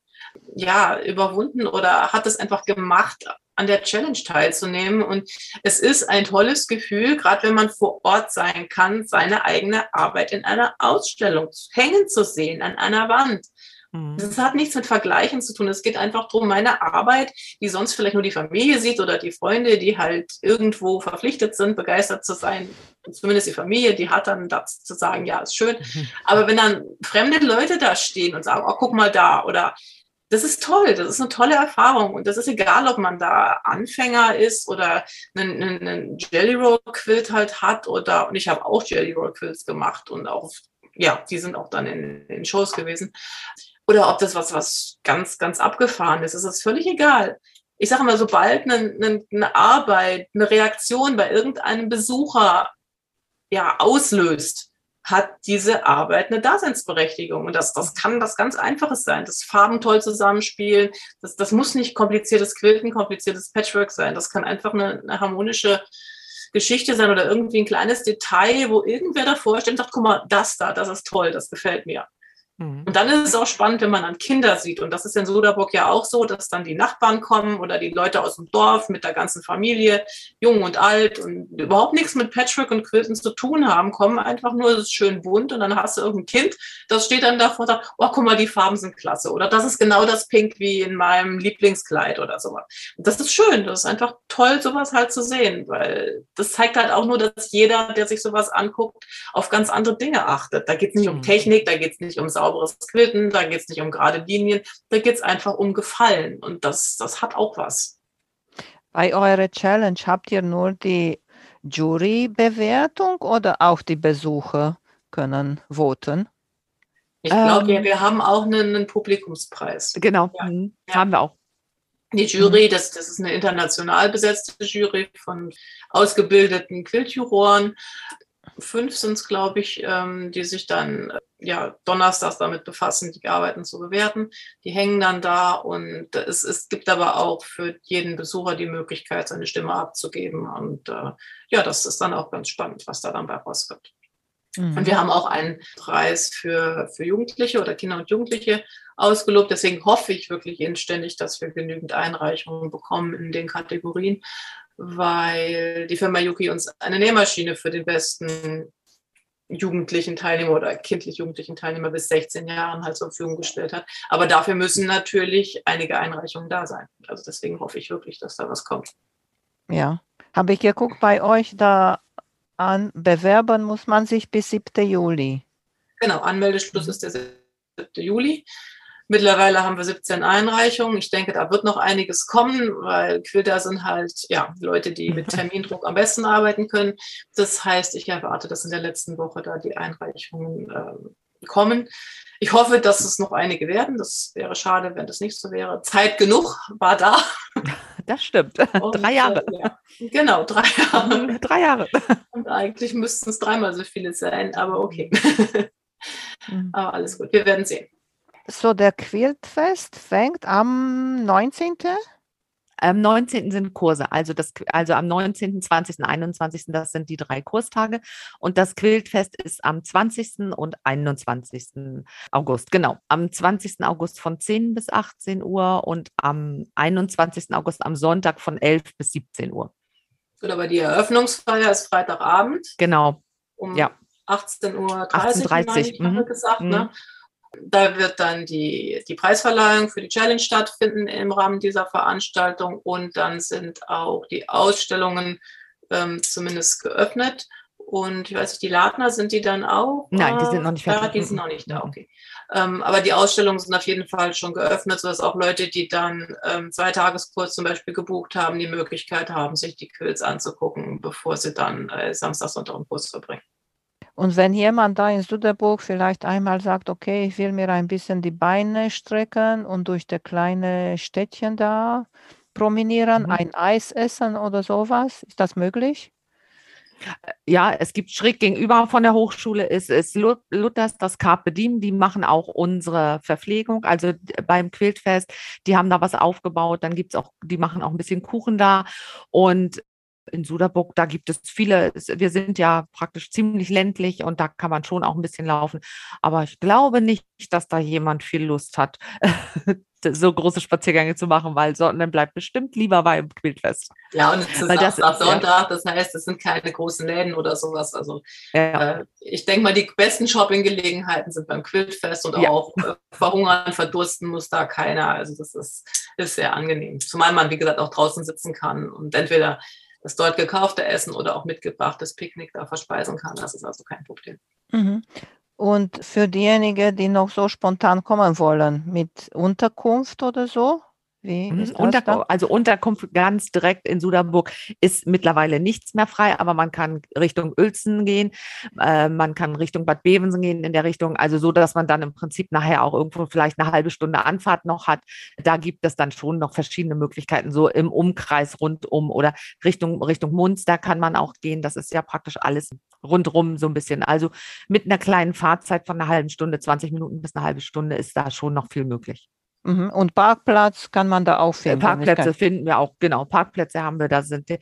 ja überwunden oder hat es einfach gemacht, an der Challenge teilzunehmen. Und es ist ein tolles Gefühl, gerade wenn man vor Ort sein kann, seine eigene Arbeit in einer Ausstellung hängen zu sehen, an einer Wand. Mhm. Das hat nichts mit Vergleichen zu tun. Es geht einfach darum, meine Arbeit, die sonst vielleicht nur die Familie sieht oder die Freunde, die halt irgendwo verpflichtet sind, begeistert zu sein. Zumindest die Familie, die hat dann das zu sagen, ja, ist schön. Mhm. Aber wenn dann fremde Leute da stehen und sagen, oh, guck mal da oder das ist toll, das ist eine tolle Erfahrung und das ist egal, ob man da Anfänger ist oder einen, einen Jelly Roll Quilt halt hat oder und ich habe auch Jelly Roll Quilts gemacht und auch ja, die sind auch dann in, in Shows gewesen oder ob das was, was ganz, ganz abgefahren ist. Es ist völlig egal. Ich sage mal, sobald eine, eine, eine Arbeit, eine Reaktion bei irgendeinem Besucher ja, auslöst, hat diese Arbeit eine Daseinsberechtigung. Und das, das kann was ganz Einfaches sein. Das Farben toll zusammenspielen. Das, das muss nicht kompliziertes Quilten, kompliziertes Patchwork sein. Das kann einfach eine, eine harmonische Geschichte sein oder irgendwie ein kleines Detail, wo irgendwer davor steht und sagt, guck mal, das da, das ist toll, das gefällt mir. Mhm. Und dann ist es auch spannend, wenn man dann Kinder sieht. Und das ist in Soderburg ja auch so, dass dann die Nachbarn kommen oder die Leute aus dem Dorf mit der ganzen Familie, jung und alt und überhaupt nichts mit Patchwork und Quilten zu tun haben, kommen einfach nur, es ist schön bunt und dann hast du irgendein Kind, das steht dann davor und sagt, oh, guck mal, die Farben sind klasse. Oder das ist genau das Pink wie in meinem Lieblingskleid oder sowas. Und das ist schön, das ist einfach toll, sowas halt zu sehen, weil das zeigt halt auch nur, dass jeder, der sich sowas anguckt, auf ganz andere Dinge achtet. Da geht es nicht um mhm. Technik, da geht es nicht um Sauber sauberes Quilten, da geht es nicht um gerade Linien, da geht es einfach um Gefallen und das, das hat auch was. Bei eurer Challenge habt ihr nur die Jurybewertung oder auch die Besucher können voten? Ich glaube, ähm, wir haben auch einen, einen Publikumspreis. Genau, ja. Mhm. haben wir auch. Die Jury, das, das ist eine international besetzte Jury von ausgebildeten Quiltjuroren fünf sind es, glaube ich, ähm, die sich dann ja donnerstags damit befassen, die Arbeiten zu bewerten. Die hängen dann da und es, es gibt aber auch für jeden Besucher die Möglichkeit, seine Stimme abzugeben. Und äh, ja, das ist dann auch ganz spannend, was da dann bei rauskommt. Mhm. Und wir haben auch einen Preis für, für Jugendliche oder Kinder und Jugendliche ausgelobt. Deswegen hoffe ich wirklich inständig, dass wir genügend Einreichungen bekommen in den Kategorien, weil die Firma Yuki uns eine Nähmaschine für den besten jugendlichen Teilnehmer oder kindlich-jugendlichen Teilnehmer bis 16 Jahren halt zur Verfügung gestellt hat. Aber dafür müssen natürlich einige Einreichungen da sein. Also deswegen hoffe ich wirklich, dass da was kommt. Ja, habe ich geguckt bei euch, da an bewerben muss man sich bis 7. Juli. Genau, Anmeldeschluss ist der 7. Juli. Mittlerweile haben wir 17 Einreichungen. Ich denke, da wird noch einiges kommen, weil Quilter sind halt ja, Leute, die mit Termindruck am besten arbeiten können. Das heißt, ich erwarte, dass in der letzten Woche da die Einreichungen äh, kommen. Ich hoffe, dass es noch einige werden. Das wäre schade, wenn das nicht so wäre. Zeit genug war da. Das stimmt. Und, drei Jahre. Äh, ja. Genau, drei Jahre. drei Jahre. Und eigentlich müssten es dreimal so viele sein, aber okay. Mhm. aber alles gut, wir werden sehen. So, der Quiltfest fängt am 19. Am 19. sind Kurse, also, das, also am 19., 20., 21. das sind die drei Kurstage. Und das Quiltfest ist am 20. und 21. August. Genau, am 20. August von 10 bis 18 Uhr und am 21. August am Sonntag von 11 bis 17 Uhr. Gut, aber die Eröffnungsfeier ist Freitagabend. Genau. Um ja. 18.30 Uhr, 18.30 Uhr, mhm. gesagt. Ne? Mhm. Da wird dann die, die Preisverleihung für die Challenge stattfinden im Rahmen dieser Veranstaltung und dann sind auch die Ausstellungen ähm, zumindest geöffnet. Und ich weiß nicht, die Ladner sind die dann auch? Nein, die sind noch nicht fertig. Ja, die sind noch nicht da, okay. Ähm, aber die Ausstellungen sind auf jeden Fall schon geöffnet, sodass auch Leute, die dann ähm, zwei Tageskurs zum Beispiel gebucht haben, die Möglichkeit haben, sich die Quills anzugucken, bevor sie dann äh, Samstag, Sonntag einen Kurs verbringen. Und wenn jemand da in Süderburg vielleicht einmal sagt, okay, ich will mir ein bisschen die Beine strecken und durch das kleine Städtchen da promenieren, mhm. ein Eis essen oder sowas, ist das möglich? Äh, ja, es gibt schräg gegenüber von der Hochschule ist, ist Luthers, das Carpe Diem, die machen auch unsere Verpflegung, also beim Quiltfest, die haben da was aufgebaut, dann gibt es auch, die machen auch ein bisschen Kuchen da und in Suderburg, da gibt es viele, wir sind ja praktisch ziemlich ländlich und da kann man schon auch ein bisschen laufen. Aber ich glaube nicht, dass da jemand viel Lust hat, so große Spaziergänge zu machen, weil Sonntag bleibt bestimmt lieber beim Quiltfest. Ja, und es ist weil das, ab Sonntag, ja. das heißt, es sind keine großen Läden oder sowas. Also ja. äh, ich denke mal, die besten Shoppinggelegenheiten sind beim Quiltfest und ja. auch äh, verhungern, verdursten muss da keiner. Also das ist, ist sehr angenehm. Zumal man, wie gesagt, auch draußen sitzen kann und entweder das dort gekaufte Essen oder auch mitgebrachtes Picknick da verspeisen kann. Das ist also kein Problem. Mhm. Und für diejenigen, die noch so spontan kommen wollen, mit Unterkunft oder so? Wie mhm. Unter, also Unterkunft ganz direkt in Suderburg ist mittlerweile nichts mehr frei, aber man kann Richtung Uelzen gehen, äh, man kann Richtung Bad Bevensen gehen in der Richtung, also so, dass man dann im Prinzip nachher auch irgendwo vielleicht eine halbe Stunde Anfahrt noch hat. Da gibt es dann schon noch verschiedene Möglichkeiten, so im Umkreis rundum oder Richtung, Richtung Munster kann man auch gehen. Das ist ja praktisch alles rundrum so ein bisschen. Also mit einer kleinen Fahrzeit von einer halben Stunde, 20 Minuten bis eine halbe Stunde ist da schon noch viel möglich. Mhm. Und Parkplatz kann man da auch finden. Parkplätze finden wir auch, genau. Parkplätze haben wir, da sind die,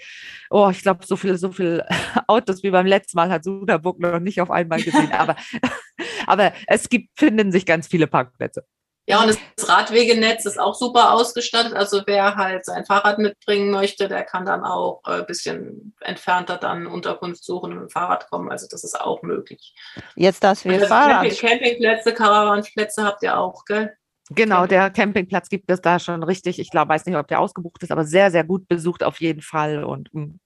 oh, ich glaube, so viele, so viele Autos wie beim letzten Mal hat Suderburg noch nicht auf einmal gesehen. aber, aber es gibt, finden sich ganz viele Parkplätze. Ja, und das Radwegenetz ist auch super ausgestattet. Also wer halt sein Fahrrad mitbringen möchte, der kann dann auch ein äh, bisschen entfernter dann Unterkunft suchen und mit dem Fahrrad kommen. Also das ist auch möglich. Jetzt, dass wir also Fahrrad... Campingplätze, Caravanplätze habt ihr auch, gell? Genau, der Campingplatz gibt es da schon richtig. Ich glaube, weiß nicht, ob der ausgebucht ist, aber sehr, sehr gut besucht auf jeden Fall. Und, hm.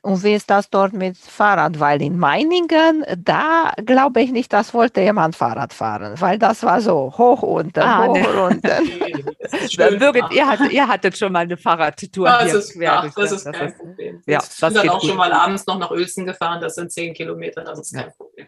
und wie ist das dort mit Fahrrad? Weil in Meiningen, da glaube ich nicht, dass wollte jemand Fahrrad fahren, weil das war so hoch unten, ah, hoch ne. unten. Birgit, ihr, hattet, ihr hattet schon mal eine Fahrradtour ja, hier. Ist, ja, das ist kein Problem. Ja, ich bin dann auch gut. schon mal abends noch nach Uelzen gefahren, das sind zehn Kilometer, das ist kein Problem.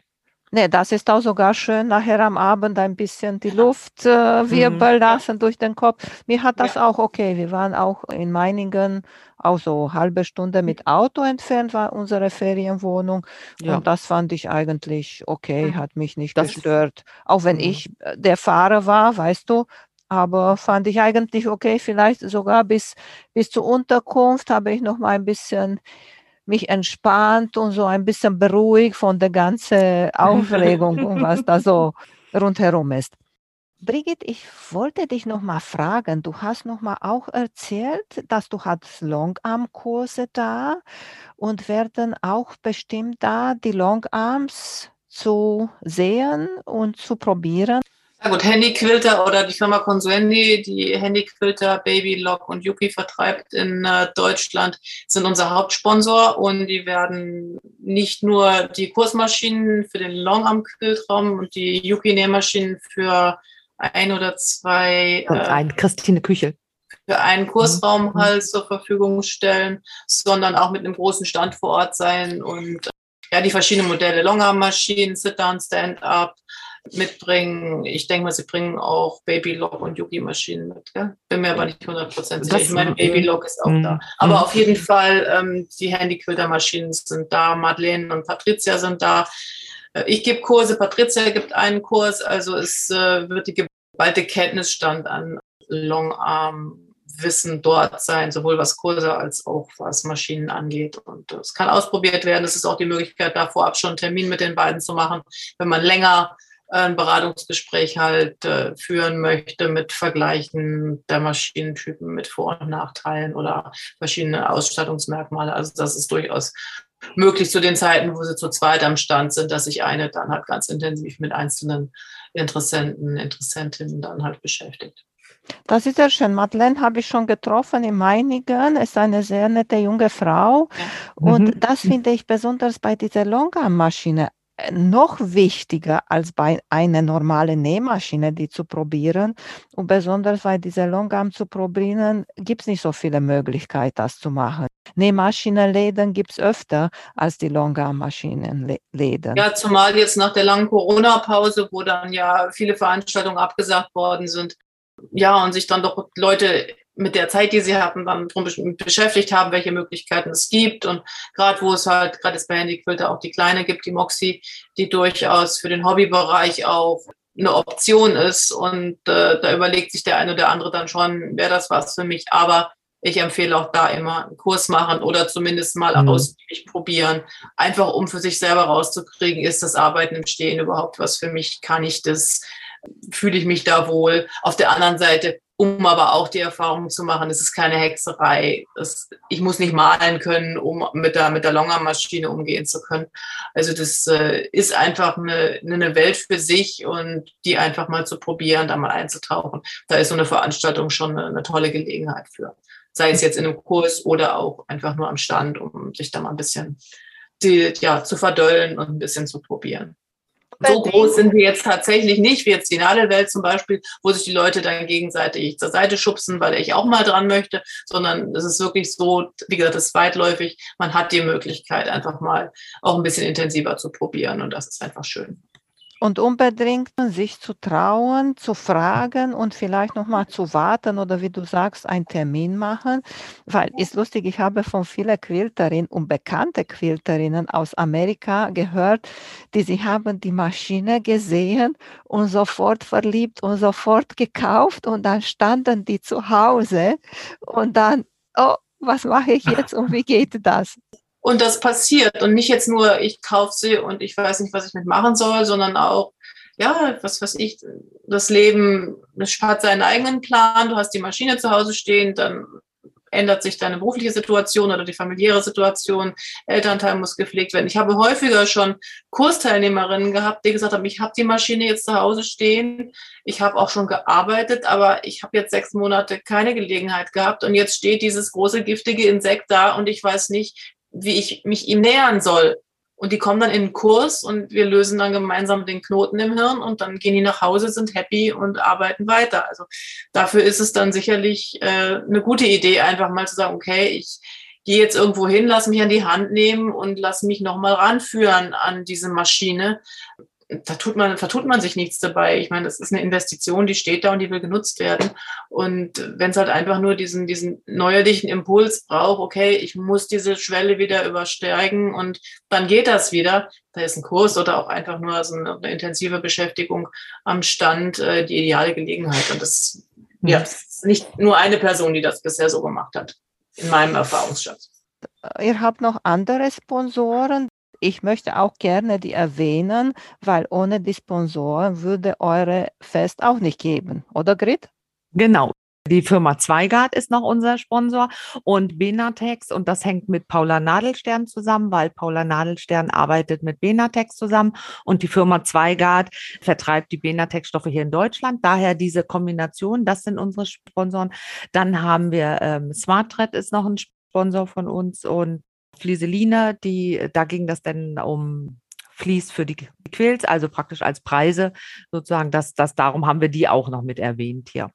Nee, das ist auch sogar schön, nachher am Abend ein bisschen die Luft äh, wirbeln mhm. lassen durch den Kopf. Mir hat das ja. auch okay. Wir waren auch in Meiningen, auch so halbe Stunde mit Auto entfernt war unsere Ferienwohnung. Ja. Und das fand ich eigentlich okay, mhm. hat mich nicht das gestört. Auch wenn mhm. ich äh, der Fahrer war, weißt du, aber fand ich eigentlich okay. Vielleicht sogar bis, bis zur Unterkunft habe ich noch mal ein bisschen mich entspannt und so ein bisschen beruhigt von der ganzen Aufregung und was da so rundherum ist. Brigitte, ich wollte dich noch mal fragen. Du hast noch mal auch erzählt, dass du hast Longarm-Kurse da und werden auch bestimmt da die Longarms zu sehen und zu probieren. Ja gut, Handyquilter oder die Firma Consuendi, die Handyquilter Baby Lock und Yuki vertreibt in äh, Deutschland, sind unser Hauptsponsor und die werden nicht nur die Kursmaschinen für den Longarm-Quiltraum und die Yuki-Nähmaschinen für ein oder zwei. Und äh, ein Christine Küchel für einen Kursraum mhm. halt zur Verfügung stellen, sondern auch mit einem großen Stand vor Ort sein und ja, die verschiedenen Modelle, Longarm-Maschinen, Sit-Down, Stand-Up, mitbringen. Ich denke mal, sie bringen auch Babylock und Yugi-Maschinen mit. Gell? Bin mir aber nicht 100% sicher. Ich meine, Babylock ist auch mhm. da. Aber mhm. auf jeden Fall, ähm, die Handyquilter-Maschinen sind da. Madeleine und Patricia sind da. Äh, ich gebe Kurse, Patricia gibt einen Kurs. Also es äh, wird die geballte Kenntnisstand an Longarm Wissen dort sein, sowohl was Kurse als auch was Maschinen angeht. Und es kann ausprobiert werden. Es ist auch die Möglichkeit, da vorab schon einen Termin mit den beiden zu machen, wenn man länger ein Beratungsgespräch halt äh, führen möchte mit Vergleichen der Maschinentypen mit Vor- und Nachteilen oder verschiedene Ausstattungsmerkmale. Also das ist durchaus möglich zu den Zeiten, wo sie zu zweit am Stand sind, dass sich eine dann halt ganz intensiv mit einzelnen Interessenten, Interessentinnen dann halt beschäftigt. Das ist ja schön. Madeleine habe ich schon getroffen in Meiningen. Ist eine sehr nette junge Frau. Ja. Und mhm. das finde ich besonders bei dieser Longarm-Maschine noch wichtiger als bei einer normalen Nähmaschine, die zu probieren. Und besonders bei dieser Longarm zu probieren, gibt es nicht so viele Möglichkeiten, das zu machen. Nähmaschinenläden gibt es öfter als die Longarm-Maschinenläden. Ja, zumal jetzt nach der langen Corona-Pause, wo dann ja viele Veranstaltungen abgesagt worden sind, ja, und sich dann doch Leute mit der Zeit, die sie hatten, dann drum beschäftigt haben, welche Möglichkeiten es gibt. Und gerade wo es halt, gerade jetzt bei Handyquilter auch die kleine gibt, die Moxie, die durchaus für den Hobbybereich auch eine Option ist. Und äh, da überlegt sich der eine oder andere dann schon, wäre das was für mich. Aber ich empfehle auch da immer einen Kurs machen oder zumindest mal mhm. ausgiebig probieren, einfach um für sich selber rauszukriegen, ist das Arbeiten im Stehen überhaupt was für mich? Kann ich das? Fühle ich mich da wohl? Auf der anderen Seite um aber auch die Erfahrung zu machen, es ist keine Hexerei. Es, ich muss nicht malen können, um mit der, mit der Longer-Maschine umgehen zu können. Also das äh, ist einfach eine, eine Welt für sich und die einfach mal zu probieren, da mal einzutauchen. Da ist so eine Veranstaltung schon eine, eine tolle Gelegenheit für. Sei es jetzt in einem Kurs oder auch einfach nur am Stand, um sich da mal ein bisschen die, ja, zu verdollen und ein bisschen zu probieren so groß sind wir jetzt tatsächlich nicht, wie jetzt die Nadelwelt zum Beispiel, wo sich die Leute dann gegenseitig zur Seite schubsen, weil ich auch mal dran möchte, sondern es ist wirklich so, wie gesagt, das ist weitläufig. Man hat die Möglichkeit, einfach mal auch ein bisschen intensiver zu probieren und das ist einfach schön und unbedingt sich zu trauen, zu fragen und vielleicht nochmal zu warten oder wie du sagst, einen Termin machen. Weil ist lustig, ich habe von vielen Quilterinnen und bekannte Quilterinnen aus Amerika gehört, die sie haben die Maschine gesehen und sofort verliebt und sofort gekauft und dann standen die zu Hause und dann, oh, was mache ich jetzt und wie geht das? Und das passiert. Und nicht jetzt nur, ich kaufe sie und ich weiß nicht, was ich mitmachen soll, sondern auch, ja, was weiß ich, das Leben das hat seinen eigenen Plan. Du hast die Maschine zu Hause stehen, dann ändert sich deine berufliche Situation oder die familiäre Situation, Elternteil muss gepflegt werden. Ich habe häufiger schon Kursteilnehmerinnen gehabt, die gesagt haben, ich habe die Maschine jetzt zu Hause stehen, ich habe auch schon gearbeitet, aber ich habe jetzt sechs Monate keine Gelegenheit gehabt und jetzt steht dieses große giftige Insekt da und ich weiß nicht, wie ich mich ihm nähern soll. Und die kommen dann in den Kurs und wir lösen dann gemeinsam den Knoten im Hirn und dann gehen die nach Hause, sind happy und arbeiten weiter. Also dafür ist es dann sicherlich äh, eine gute Idee, einfach mal zu sagen, okay, ich gehe jetzt irgendwo hin, lass mich an die Hand nehmen und lass mich nochmal ranführen an diese Maschine. Da tut man, vertut man sich nichts dabei. Ich meine, das ist eine Investition, die steht da und die will genutzt werden. Und wenn es halt einfach nur diesen, diesen neuerlichen Impuls braucht, okay, ich muss diese Schwelle wieder übersteigen und dann geht das wieder. Da ist ein Kurs oder auch einfach nur so eine, eine intensive Beschäftigung am Stand äh, die ideale Gelegenheit. Und das, mhm. ja, ist nicht nur eine Person, die das bisher so gemacht hat, in meinem Erfahrungsschatz. Ihr habt noch andere Sponsoren, ich möchte auch gerne die erwähnen, weil ohne die Sponsoren würde eure Fest auch nicht geben, oder Grit? Genau. Die Firma Zweigart ist noch unser Sponsor und Benatex und das hängt mit Paula Nadelstern zusammen, weil Paula Nadelstern arbeitet mit Benatex zusammen und die Firma Zweigart vertreibt die Benatex-Stoffe hier in Deutschland. Daher diese Kombination, das sind unsere Sponsoren. Dann haben wir ähm, SmartThread ist noch ein Sponsor von uns und Flieseline, die, da ging das dann um Fließ für die Quills, also praktisch als Preise sozusagen. Das, das, darum haben wir die auch noch mit erwähnt hier.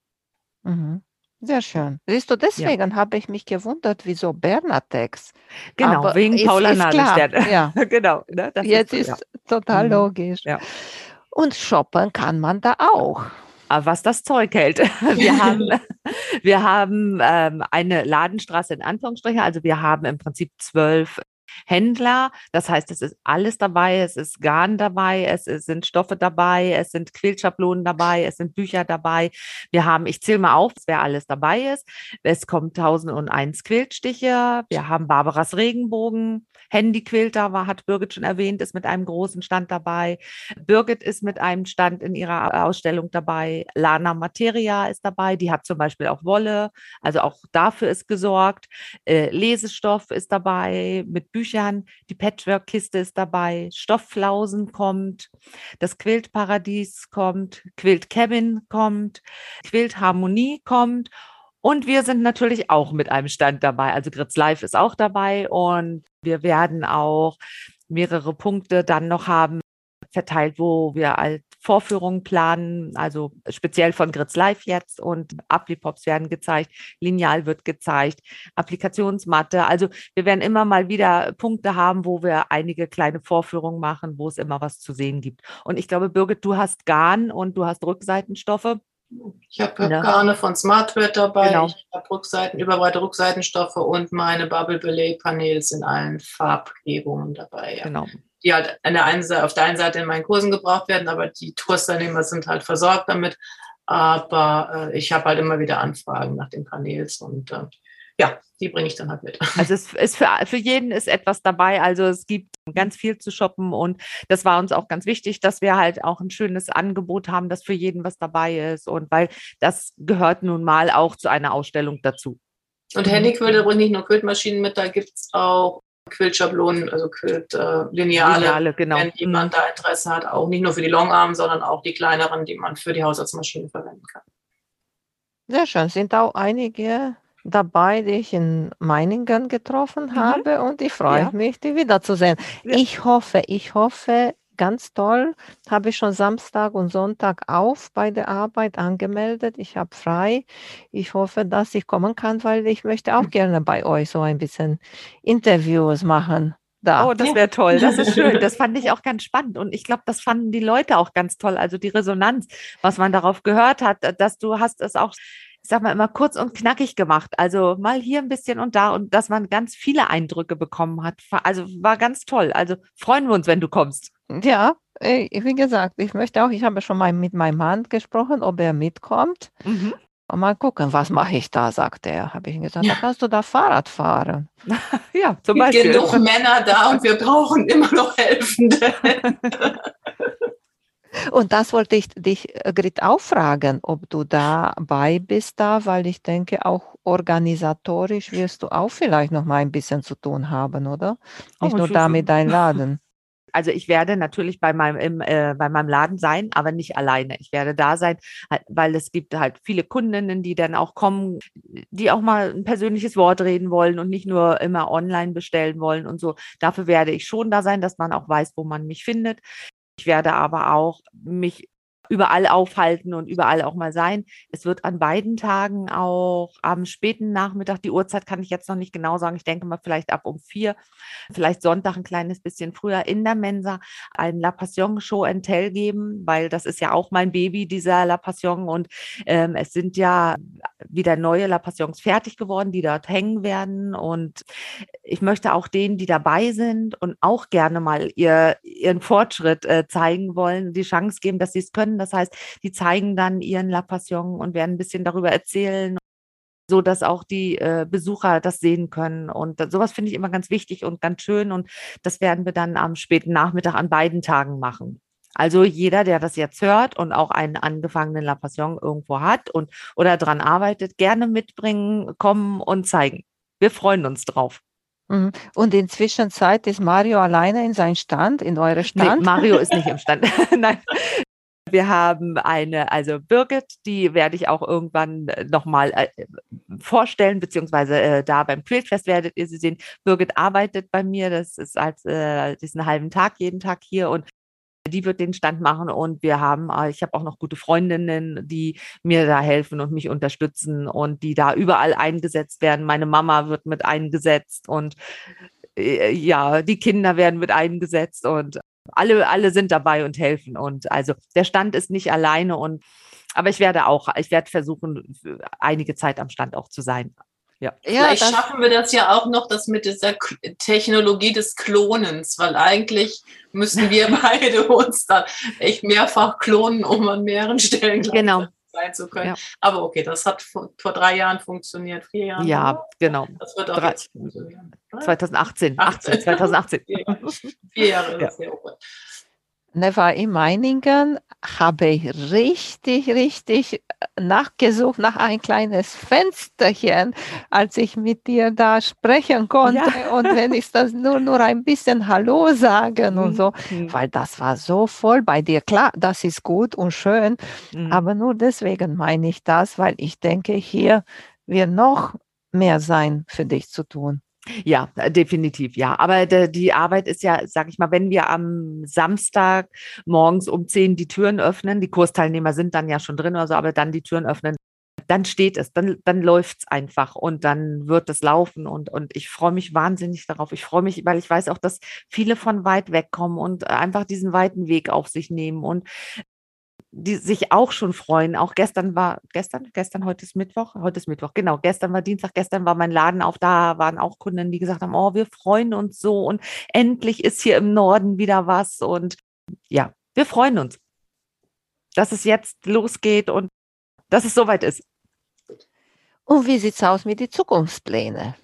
Mhm. Sehr schön. Siehst du, deswegen ja. habe ich mich gewundert, wieso Bernatex. Genau, Aber wegen Paula Nadelstern. Ja, genau. Ne, Jetzt ist, ist ja. total mhm. logisch. Ja. Und shoppen kann man da auch was das Zeug hält. Wir haben, wir haben ähm, eine Ladenstraße in Anführungsstrichen, also wir haben im Prinzip zwölf Händler. Das heißt, es ist alles dabei, es ist Garn dabei, es, sind Stoffe dabei, es sind Quillschablonen dabei, es sind Bücher dabei. Wir haben, ich zähle mal auf, wer alles dabei ist. Es kommt 1001 Quiltstiche, wir haben Barbaras Regenbogen, Handyquilter war, hat Birgit schon erwähnt, ist mit einem großen Stand dabei. Birgit ist mit einem Stand in ihrer Ausstellung dabei. Lana Materia ist dabei, die hat zum Beispiel auch Wolle, also auch dafür ist gesorgt. Äh, Lesestoff ist dabei mit Büchern, die Patchwork-Kiste ist dabei, Stoffflausen kommt, das Quiltparadies kommt, Quilt Cabin kommt, Quilt Harmonie kommt und wir sind natürlich auch mit einem Stand dabei. Also Gritz Live ist auch dabei und wir werden auch mehrere Punkte dann noch haben verteilt, wo wir als Vorführungen planen, also speziell von Gritz Live jetzt und Applikops werden gezeigt, Lineal wird gezeigt, Applikationsmatte. Also wir werden immer mal wieder Punkte haben, wo wir einige kleine Vorführungen machen, wo es immer was zu sehen gibt. Und ich glaube, Birgit, du hast Garn und du hast Rückseitenstoffe. Ich habe ja. Garne von Smartware dabei, genau. ich habe Rückseiten, überbreite Rückseitenstoffe und meine Bubble Belay Panels in allen Farbgebungen dabei. Ja. Genau. Die halt an der einen Seite, auf der einen Seite in meinen Kursen gebraucht werden, aber die Toursteilnehmer sind halt versorgt damit. Aber äh, ich habe halt immer wieder Anfragen nach den Panels und äh, ja, die bringe ich dann halt mit. Also es ist für, für jeden ist etwas dabei. Also es gibt ganz viel zu shoppen und das war uns auch ganz wichtig, dass wir halt auch ein schönes Angebot haben, dass für jeden was dabei ist und weil das gehört nun mal auch zu einer Ausstellung dazu. Und Handyquilte bringt nicht nur Quiltmaschinen mit, da gibt es auch Quiltschablonen, also Quiltlineale, äh, Lineale, genau. wenn jemand mhm. da Interesse hat, auch nicht nur für die Longarm, sondern auch die kleineren, die man für die Haushaltsmaschine verwenden kann. Sehr schön. Sind auch einige dabei, die ich in Meiningen getroffen mhm. habe und ich freue ja. mich, die wiederzusehen. Ja. Ich hoffe, ich hoffe, ganz toll, habe ich schon Samstag und Sonntag auf bei der Arbeit angemeldet. Ich habe frei. Ich hoffe, dass ich kommen kann, weil ich möchte auch gerne bei euch so ein bisschen Interviews machen. Da. Oh, das wäre toll. Das ist schön. Das fand ich auch ganz spannend. Und ich glaube, das fanden die Leute auch ganz toll. Also die Resonanz, was man darauf gehört hat, dass du hast es auch ich sag mal immer kurz und knackig gemacht. Also mal hier ein bisschen und da und dass man ganz viele Eindrücke bekommen hat. Also war ganz toll. Also freuen wir uns, wenn du kommst. Ja, wie gesagt, ich möchte auch, ich habe schon mal mit meinem Mann gesprochen, ob er mitkommt. Mhm. Und mal gucken, was mache ich da, sagt er. Habe ich ihm gesagt, ja. da kannst du da Fahrrad fahren. ja, zum Beispiel. genug Männer da und wir brauchen immer noch Helfende. Und das wollte ich dich, äh, Grit, auch fragen, ob du dabei bist da, weil ich denke, auch organisatorisch wirst du auch vielleicht noch mal ein bisschen zu tun haben, oder? Nicht oh, nur da mit deinem Laden. Also ich werde natürlich bei meinem, im, äh, bei meinem Laden sein, aber nicht alleine. Ich werde da sein, halt, weil es gibt halt viele Kundinnen, die dann auch kommen, die auch mal ein persönliches Wort reden wollen und nicht nur immer online bestellen wollen und so. Dafür werde ich schon da sein, dass man auch weiß, wo man mich findet. Ich werde aber auch mich überall aufhalten und überall auch mal sein. Es wird an beiden Tagen auch am späten Nachmittag, die Uhrzeit kann ich jetzt noch nicht genau sagen, ich denke mal vielleicht ab um vier, vielleicht Sonntag ein kleines bisschen früher in der Mensa ein La Passion Show and Tell geben, weil das ist ja auch mein Baby, dieser La Passion. Und ähm, es sind ja wieder neue La Passions fertig geworden, die dort hängen werden. Und ich möchte auch denen, die dabei sind und auch gerne mal ihr, ihren Fortschritt äh, zeigen wollen, die Chance geben, dass sie es können das heißt, die zeigen dann ihren La Passion und werden ein bisschen darüber erzählen so dass auch die äh, Besucher das sehen können. Und das, sowas finde ich immer ganz wichtig und ganz schön. Und das werden wir dann am späten Nachmittag an beiden Tagen machen. Also jeder, der das jetzt hört und auch einen angefangenen La Passion irgendwo hat und oder dran arbeitet, gerne mitbringen, kommen und zeigen. Wir freuen uns drauf. Mhm. Und in Zwischenzeit ist Mario alleine in seinem Stand, in eurem Stand? Nee, Mario ist nicht im Stand. Nein, wir haben eine, also Birgit, die werde ich auch irgendwann äh, nochmal äh, vorstellen, beziehungsweise äh, da beim Quiltfest werdet ihr sie sehen. Birgit arbeitet bei mir, das ist als äh, diesen halben Tag, jeden Tag hier und die wird den Stand machen und wir haben, ich habe auch noch gute Freundinnen, die mir da helfen und mich unterstützen und die da überall eingesetzt werden. Meine Mama wird mit eingesetzt und ja, die Kinder werden mit eingesetzt und alle, alle sind dabei und helfen. Und also der Stand ist nicht alleine und aber ich werde auch, ich werde versuchen, einige Zeit am Stand auch zu sein. Ja. Vielleicht ja, schaffen wir das ja auch noch, das mit dieser Technologie des Klonens, weil eigentlich müssen wir beide uns da echt mehrfach klonen, um an mehreren Stellen genau sein zu können. Ja. Aber okay, das hat vor, vor, drei Jahren funktioniert, vier Jahren. Ja, oder? genau. Das wird auch drei, jetzt funktionieren. 2018, 18, 2018. vier Jahre ist ja. sehr Never in Meiningen habe ich richtig, richtig äh, nachgesucht nach ein kleines Fensterchen, als ich mit dir da sprechen konnte. Ja. Und wenn ich das nur, nur ein bisschen Hallo sagen mhm. und so, mhm. weil das war so voll bei dir. Klar, das ist gut und schön, mhm. aber nur deswegen meine ich das, weil ich denke, hier wird noch mehr sein für dich zu tun. Ja, äh, definitiv, ja. Aber die Arbeit ist ja, sag ich mal, wenn wir am Samstag morgens um 10 die Türen öffnen, die Kursteilnehmer sind dann ja schon drin oder so, aber dann die Türen öffnen, dann steht es, dann, dann läuft es einfach und dann wird es laufen und, und ich freue mich wahnsinnig darauf. Ich freue mich, weil ich weiß auch, dass viele von weit weg kommen und einfach diesen weiten Weg auf sich nehmen und die sich auch schon freuen. Auch gestern war, gestern, gestern, heute ist Mittwoch, heute ist Mittwoch, genau, gestern war Dienstag, gestern war mein Laden auf, da waren auch Kunden, die gesagt haben, oh, wir freuen uns so und endlich ist hier im Norden wieder was und ja, wir freuen uns, dass es jetzt losgeht und dass es soweit ist. Und wie sieht es aus mit den Zukunftsplänen?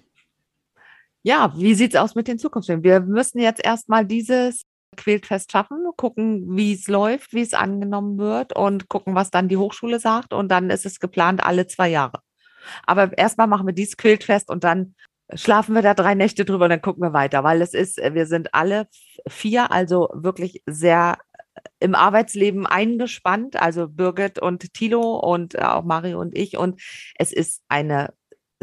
Ja, wie sieht es aus mit den Zukunftsplänen? Wir müssen jetzt erstmal dieses Quiltfest schaffen, gucken, wie es läuft, wie es angenommen wird und gucken, was dann die Hochschule sagt. Und dann ist es geplant alle zwei Jahre. Aber erstmal machen wir dieses Quiltfest und dann schlafen wir da drei Nächte drüber und dann gucken wir weiter, weil es ist, wir sind alle vier, also wirklich sehr im Arbeitsleben eingespannt, also Birgit und Tilo und auch Mario und ich. Und es ist eine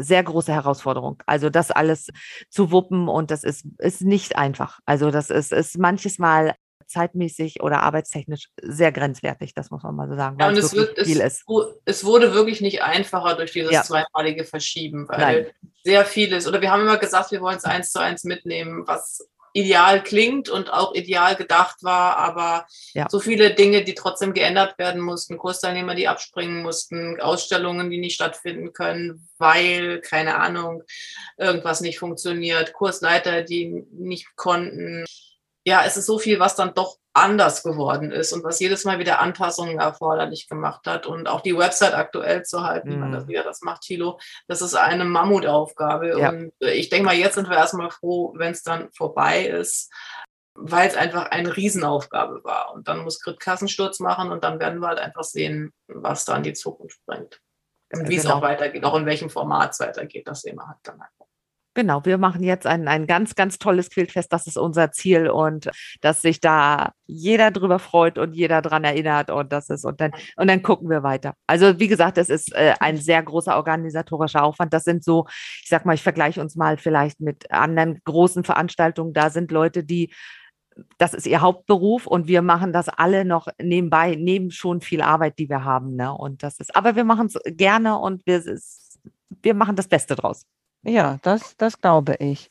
sehr große Herausforderung. Also das alles zu wuppen und das ist, ist nicht einfach. Also das ist, ist manches Mal zeitmäßig oder arbeitstechnisch sehr grenzwertig, das muss man mal so sagen. Ja, und es, wird, es, es, wurde wirklich nicht einfacher durch dieses ja. zweimalige Verschieben, weil Nein. sehr vieles, oder wir haben immer gesagt, wir wollen es eins zu eins mitnehmen, was ideal klingt und auch ideal gedacht war, aber ja. so viele Dinge, die trotzdem geändert werden mussten, Kursteilnehmer, die abspringen mussten, Ausstellungen, die nicht stattfinden können, weil, keine Ahnung, irgendwas nicht funktioniert, Kursleiter, die nicht konnten. Ja, es ist so viel, was dann doch anders geworden ist und was jedes Mal wieder Anpassungen erforderlich gemacht hat und auch die Website aktuell zu halten, mhm. wenn das wieder das macht, Thilo, das ist eine Mammutaufgabe ja. und ich denke mal, jetzt sind wir erstmal froh, wenn es dann vorbei ist, weil es einfach eine Riesenaufgabe war und dann muss Grit Kassensturz machen und dann werden wir halt einfach sehen, was da in die Zukunft bringt und wie es genau. auch weitergeht, auch in welchem Format es weitergeht, das sehen wir halt dann einfach. Genau, wir machen jetzt ein, ein ganz, ganz tolles Quiltfest. Das ist unser Ziel und dass sich da jeder drüber freut und jeder dran erinnert und das ist und dann und dann gucken wir weiter. Also wie gesagt, es ist äh, ein sehr großer organisatorischer Aufwand. Das sind so, ich sag mal, ich vergleiche uns mal vielleicht mit anderen großen Veranstaltungen. Da sind Leute, die das ist ihr Hauptberuf und wir machen das alle noch nebenbei, neben schon viel Arbeit, die wir haben. Ne? Und das ist, aber wir machen es gerne und wir, wir machen das Beste draus. Ja, das, das glaube ich.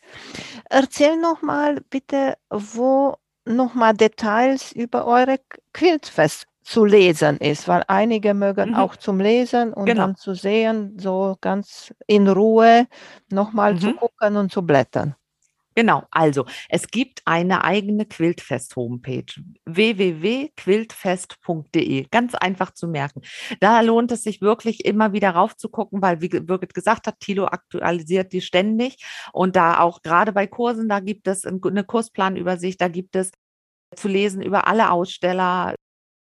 Erzähl noch mal bitte, wo noch mal Details über eure Quiltfest zu lesen ist, weil einige mögen mhm. auch zum Lesen und genau. dann zu sehen, so ganz in Ruhe nochmal mhm. zu gucken und zu blättern. Genau, also es gibt eine eigene Quiltfest-Homepage www.quiltfest.de. Ganz einfach zu merken. Da lohnt es sich wirklich immer wieder raufzugucken, weil, wie Birgit gesagt hat, Tilo aktualisiert die ständig. Und da auch gerade bei Kursen, da gibt es eine Kursplanübersicht, da gibt es zu lesen über alle Aussteller,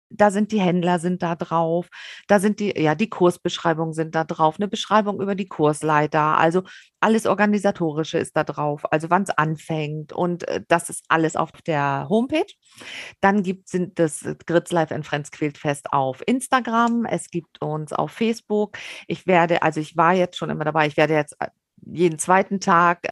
da sind die Händler sind da drauf, da sind die, ja, die Kursbeschreibungen sind da drauf, eine Beschreibung über die Kursleiter, also alles Organisatorische ist da drauf, also wann es anfängt und äh, das ist alles auf der Homepage. Dann gibt es das Grits Life and Friends Quiltfest auf Instagram, es gibt uns auf Facebook. Ich werde, also ich war jetzt schon immer dabei, ich werde jetzt äh, jeden zweiten Tag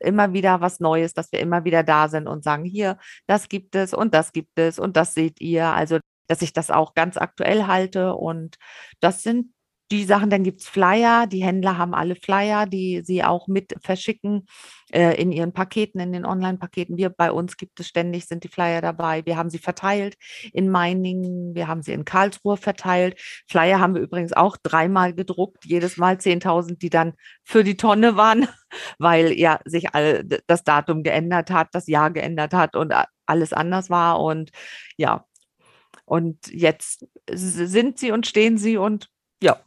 immer wieder was Neues, dass wir immer wieder da sind und sagen, hier, das gibt es und das gibt es und das seht ihr. Also dass ich das auch ganz aktuell halte. Und das sind die Sachen, dann gibt es Flyer, die Händler haben alle Flyer, die sie auch mit verschicken äh, in ihren Paketen, in den Online-Paketen. Wir bei uns gibt es ständig, sind die Flyer dabei. Wir haben sie verteilt in Meiningen, wir haben sie in Karlsruhe verteilt. Flyer haben wir übrigens auch dreimal gedruckt, jedes Mal 10.000, die dann für die Tonne waren, weil ja sich all, das Datum geändert hat, das Jahr geändert hat und alles anders war. Und ja, und jetzt sind sie und stehen sie und ja.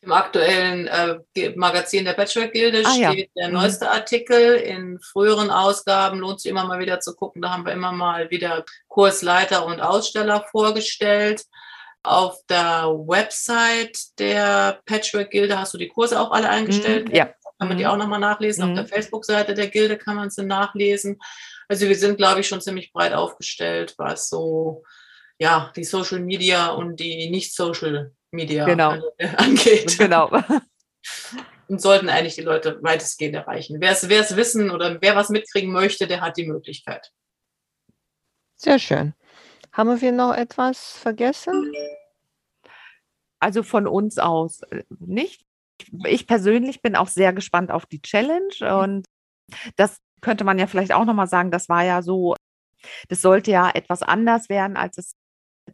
Im aktuellen äh, Magazin der Patchwork-Gilde ah, steht ja. der mhm. neueste Artikel. In früheren Ausgaben lohnt sich immer mal wieder zu gucken. Da haben wir immer mal wieder Kursleiter und Aussteller vorgestellt. Auf der Website der Patchwork-Gilde hast du die Kurse auch alle eingestellt. Mhm, ja. Kann man die mhm. auch nochmal nachlesen. Mhm. Auf der Facebook-Seite der Gilde kann man sie nachlesen. Also wir sind, glaube ich, schon ziemlich breit aufgestellt, was so ja, die Social Media und die nicht-Social Media genau. angeht. Genau. Und sollten eigentlich die Leute weitestgehend erreichen. Wer es wissen oder wer was mitkriegen möchte, der hat die Möglichkeit. Sehr schön. Haben wir noch etwas vergessen? Also von uns aus äh, nicht. Ich persönlich bin auch sehr gespannt auf die Challenge und das könnte man ja vielleicht auch nochmal sagen, das war ja so, das sollte ja etwas anders werden, als es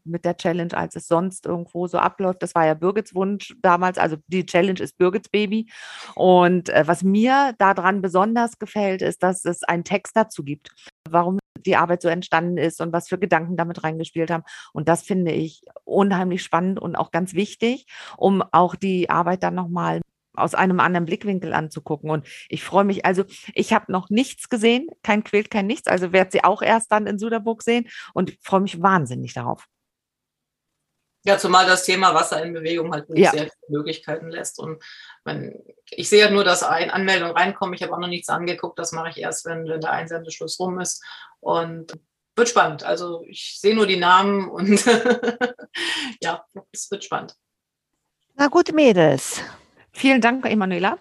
mit der Challenge, als es sonst irgendwo so abläuft. Das war ja Birgits Wunsch damals. Also die Challenge ist Birgits Baby. Und äh, was mir daran besonders gefällt, ist, dass es einen Text dazu gibt, warum die Arbeit so entstanden ist und was für Gedanken damit reingespielt haben. Und das finde ich unheimlich spannend und auch ganz wichtig, um auch die Arbeit dann nochmal aus einem anderen Blickwinkel anzugucken. Und ich freue mich, also ich habe noch nichts gesehen, kein Quilt, kein nichts, also werde sie auch erst dann in Suderburg sehen und freue mich wahnsinnig darauf. Ja, zumal das Thema Wasser in Bewegung halt ja. sehr viele Möglichkeiten lässt. Und man, ich sehe ja nur, dass ein Anmeldungen reinkommen. Ich habe auch noch nichts angeguckt. Das mache ich erst, wenn, wenn der Einsendeschluss rum ist. Und wird spannend. Also ich sehe nur die Namen und ja, es wird spannend. Na gut, Mädels. Vielen Dank, Emanuela.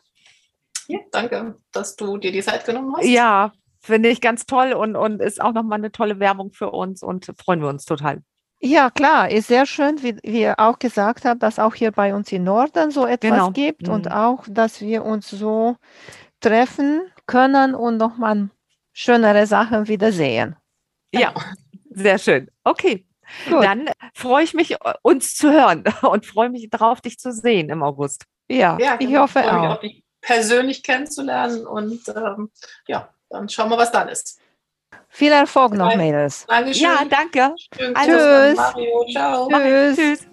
Ja, danke, dass du dir die Zeit genommen hast. Ja, finde ich ganz toll und, und ist auch nochmal eine tolle Werbung für uns und freuen wir uns total. Ja, klar, ist sehr schön, wie, ihr auch gesagt habt, dass auch hier bei uns im Norden so etwas genau. gibt mhm. und auch, dass wir uns so treffen können und nochmal schönere Sachen wiedersehen. Ja, sehr schön. Okay, Gut. dann freue ich mich, uns zu hören und freue mich darauf, dich zu sehen im August. Ja, ja ich genau. hoffe ich auch. Mich auch dich persönlich kennenzulernen und ähm, ja, dann schauen wir, was dann ist. Viel Erfolg noch, Mädels. Dankeschön. Ja, danke. Schön, Tschüss. Mario, ciao. Tschüss. Tschüss.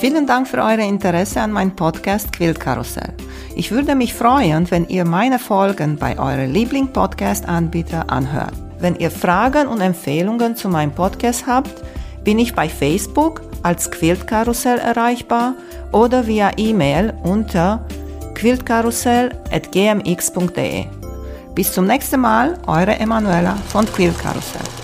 Vielen Dank für euer Interesse an meinem Podcast Quiltkarussell. Ich würde mich freuen, wenn ihr meine Folgen bei eurem Liebling-Podcast-Anbieter anhört. Wenn ihr Fragen und Empfehlungen zu meinem Podcast habt, bin ich bei Facebook als Quiltkarussell erreichbar oder via E-Mail unter quiltkarussell.gmx.de. Bis zum nächsten Mal, eure Emanuela von Quiltkarussell.